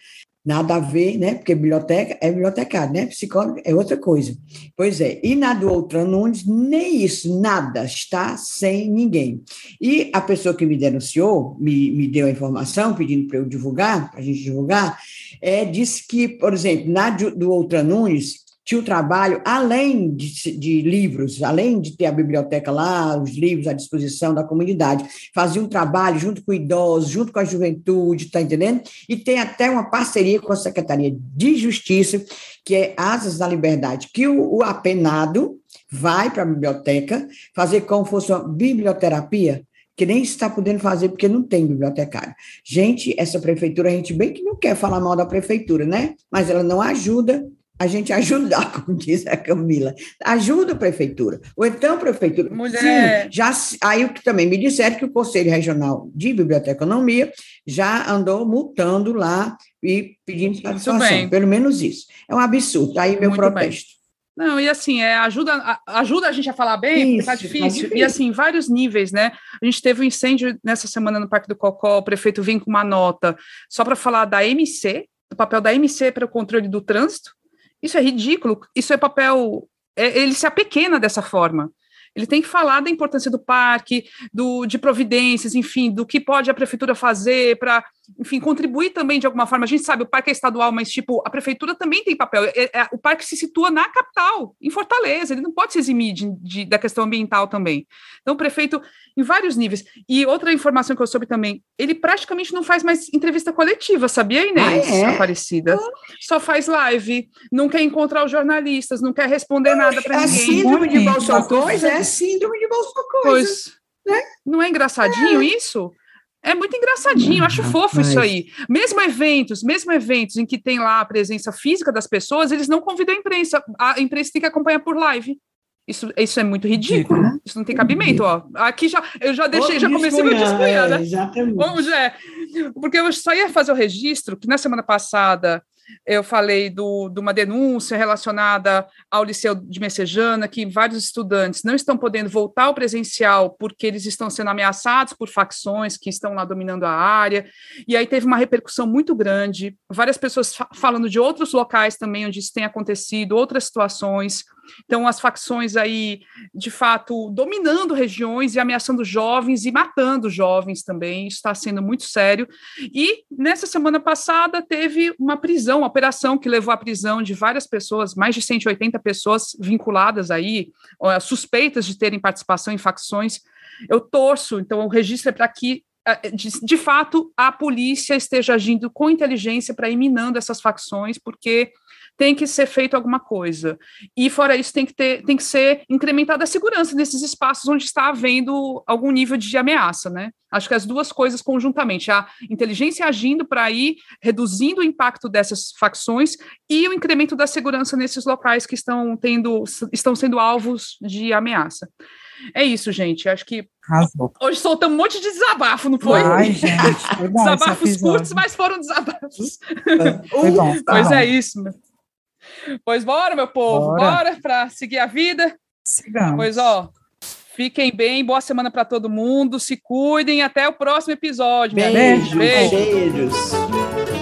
Nada a ver, né? Porque biblioteca é bibliotecário, né? Psicólogo é outra coisa. Pois é. E na do Outran Nunes, nem isso, nada, está sem ninguém. E a pessoa que me denunciou, me, me deu a informação, pedindo para eu divulgar, para a gente divulgar, é, disse que, por exemplo, na do, Outran Nunes, tinha o trabalho, além de, de, livros, além de ter a biblioteca lá, os livros à disposição da comunidade, fazia um trabalho junto com idosos, junto com a juventude, está entendendo? E tem até uma parceria com a Secretaria de Justiça, que é Asas da Liberdade, que o, o apenado vai para a biblioteca fazer como fosse uma biblioterapia, que nem está podendo fazer porque não tem bibliotecário. Gente, essa prefeitura, a gente bem que não quer falar mal da prefeitura, né? Mas ela não ajuda a gente ajudar, como diz a Camila. Ajuda a prefeitura. Ou então, prefeitura. Mulher. Sim, já, aí o que também me disseram que o Conselho Regional de Biblioteconomia já andou multando lá e pedindo satisfação. Pelo menos isso. É um absurdo. Aí meu Muito protesto. Bem. Não, e assim, é, ajuda, ajuda a gente a falar bem, Isso, tá tá difícil. difícil. E assim, vários níveis, né? A gente teve um incêndio nessa semana no Parque do Cocó, o prefeito vem com uma nota só para falar da MC, do papel da MC para o controle do trânsito. Isso é ridículo, isso é papel. É, ele se apequena dessa forma. Ele tem que falar da importância do parque, do, de providências, enfim, do que pode a prefeitura fazer para, enfim, contribuir também de alguma forma. A gente sabe, o parque é estadual, mas, tipo, a prefeitura também tem papel. É, é, o parque se situa na capital, em Fortaleza, ele não pode se eximir de, de, da questão ambiental também. Então, o prefeito, em vários níveis. E outra informação que eu soube também, ele praticamente não faz mais entrevista coletiva, sabia, Inês? Ah, é? Aparecida. Só faz live, não quer encontrar os jornalistas, não quer responder nada para É ninguém. síndrome de Bonito. Bolsocoisa, é síndrome de Bolsocoisa. Pois. né? Não é engraçadinho isso? É muito engraçadinho, acho fofo isso rapaz. aí. Mesmo eventos, mesmo eventos em que tem lá a presença física das pessoas, eles não convidam a imprensa. A imprensa tem que acompanhar por live. Isso, isso é muito ridículo. Ridículo. Isso não tem cabimento, ó. Aqui já eu já deixei, já comecei meu descunhar, né? É, exatamente. Vamos, é. Porque eu só ia fazer o registro, que na semana passada eu falei do, de uma denúncia relacionada ao Liceu de Messejana, que vários estudantes não estão podendo voltar ao presencial porque eles estão sendo ameaçados por facções que estão lá dominando a área. E aí teve uma repercussão muito grande, várias pessoas fa falando de outros locais também onde isso tem acontecido, outras situações. Então, as facções aí, de fato, dominando regiões e ameaçando jovens e matando jovens também. Está sendo muito sério. E nessa semana passada teve uma prisão, uma operação que levou à prisão de várias pessoas, mais de 180 pessoas vinculadas aí, suspeitas de terem participação em facções. Eu torço, então o registro é para que eh, de, de, fato a polícia esteja agindo com inteligência para ir minando essas facções, porque tem que ser feito alguma coisa. E fora isso, tem que, ter, tem que ser incrementada a segurança nesses espaços onde está havendo algum nível de ameaça, né? Acho que as duas coisas conjuntamente, a inteligência agindo para ir reduzindo o impacto dessas facções e o incremento da segurança nesses locais que estão tendo, estão sendo alvos de ameaça. É isso, gente. Acho que Arrasou. hoje soltamos um monte de desabafo, não foi? Ai, gente, foi bom Desabafos curtos, mas foram desabafos. Foi bom, foi pois bom. é isso. Meu. Pois bora, meu povo, Bora. bora para seguir a vida. Sigamos. Pois ó, fiquem bem, boa semana para todo mundo, se cuidem, até o próximo episódio. Beijo, gente. Beijo. beijos.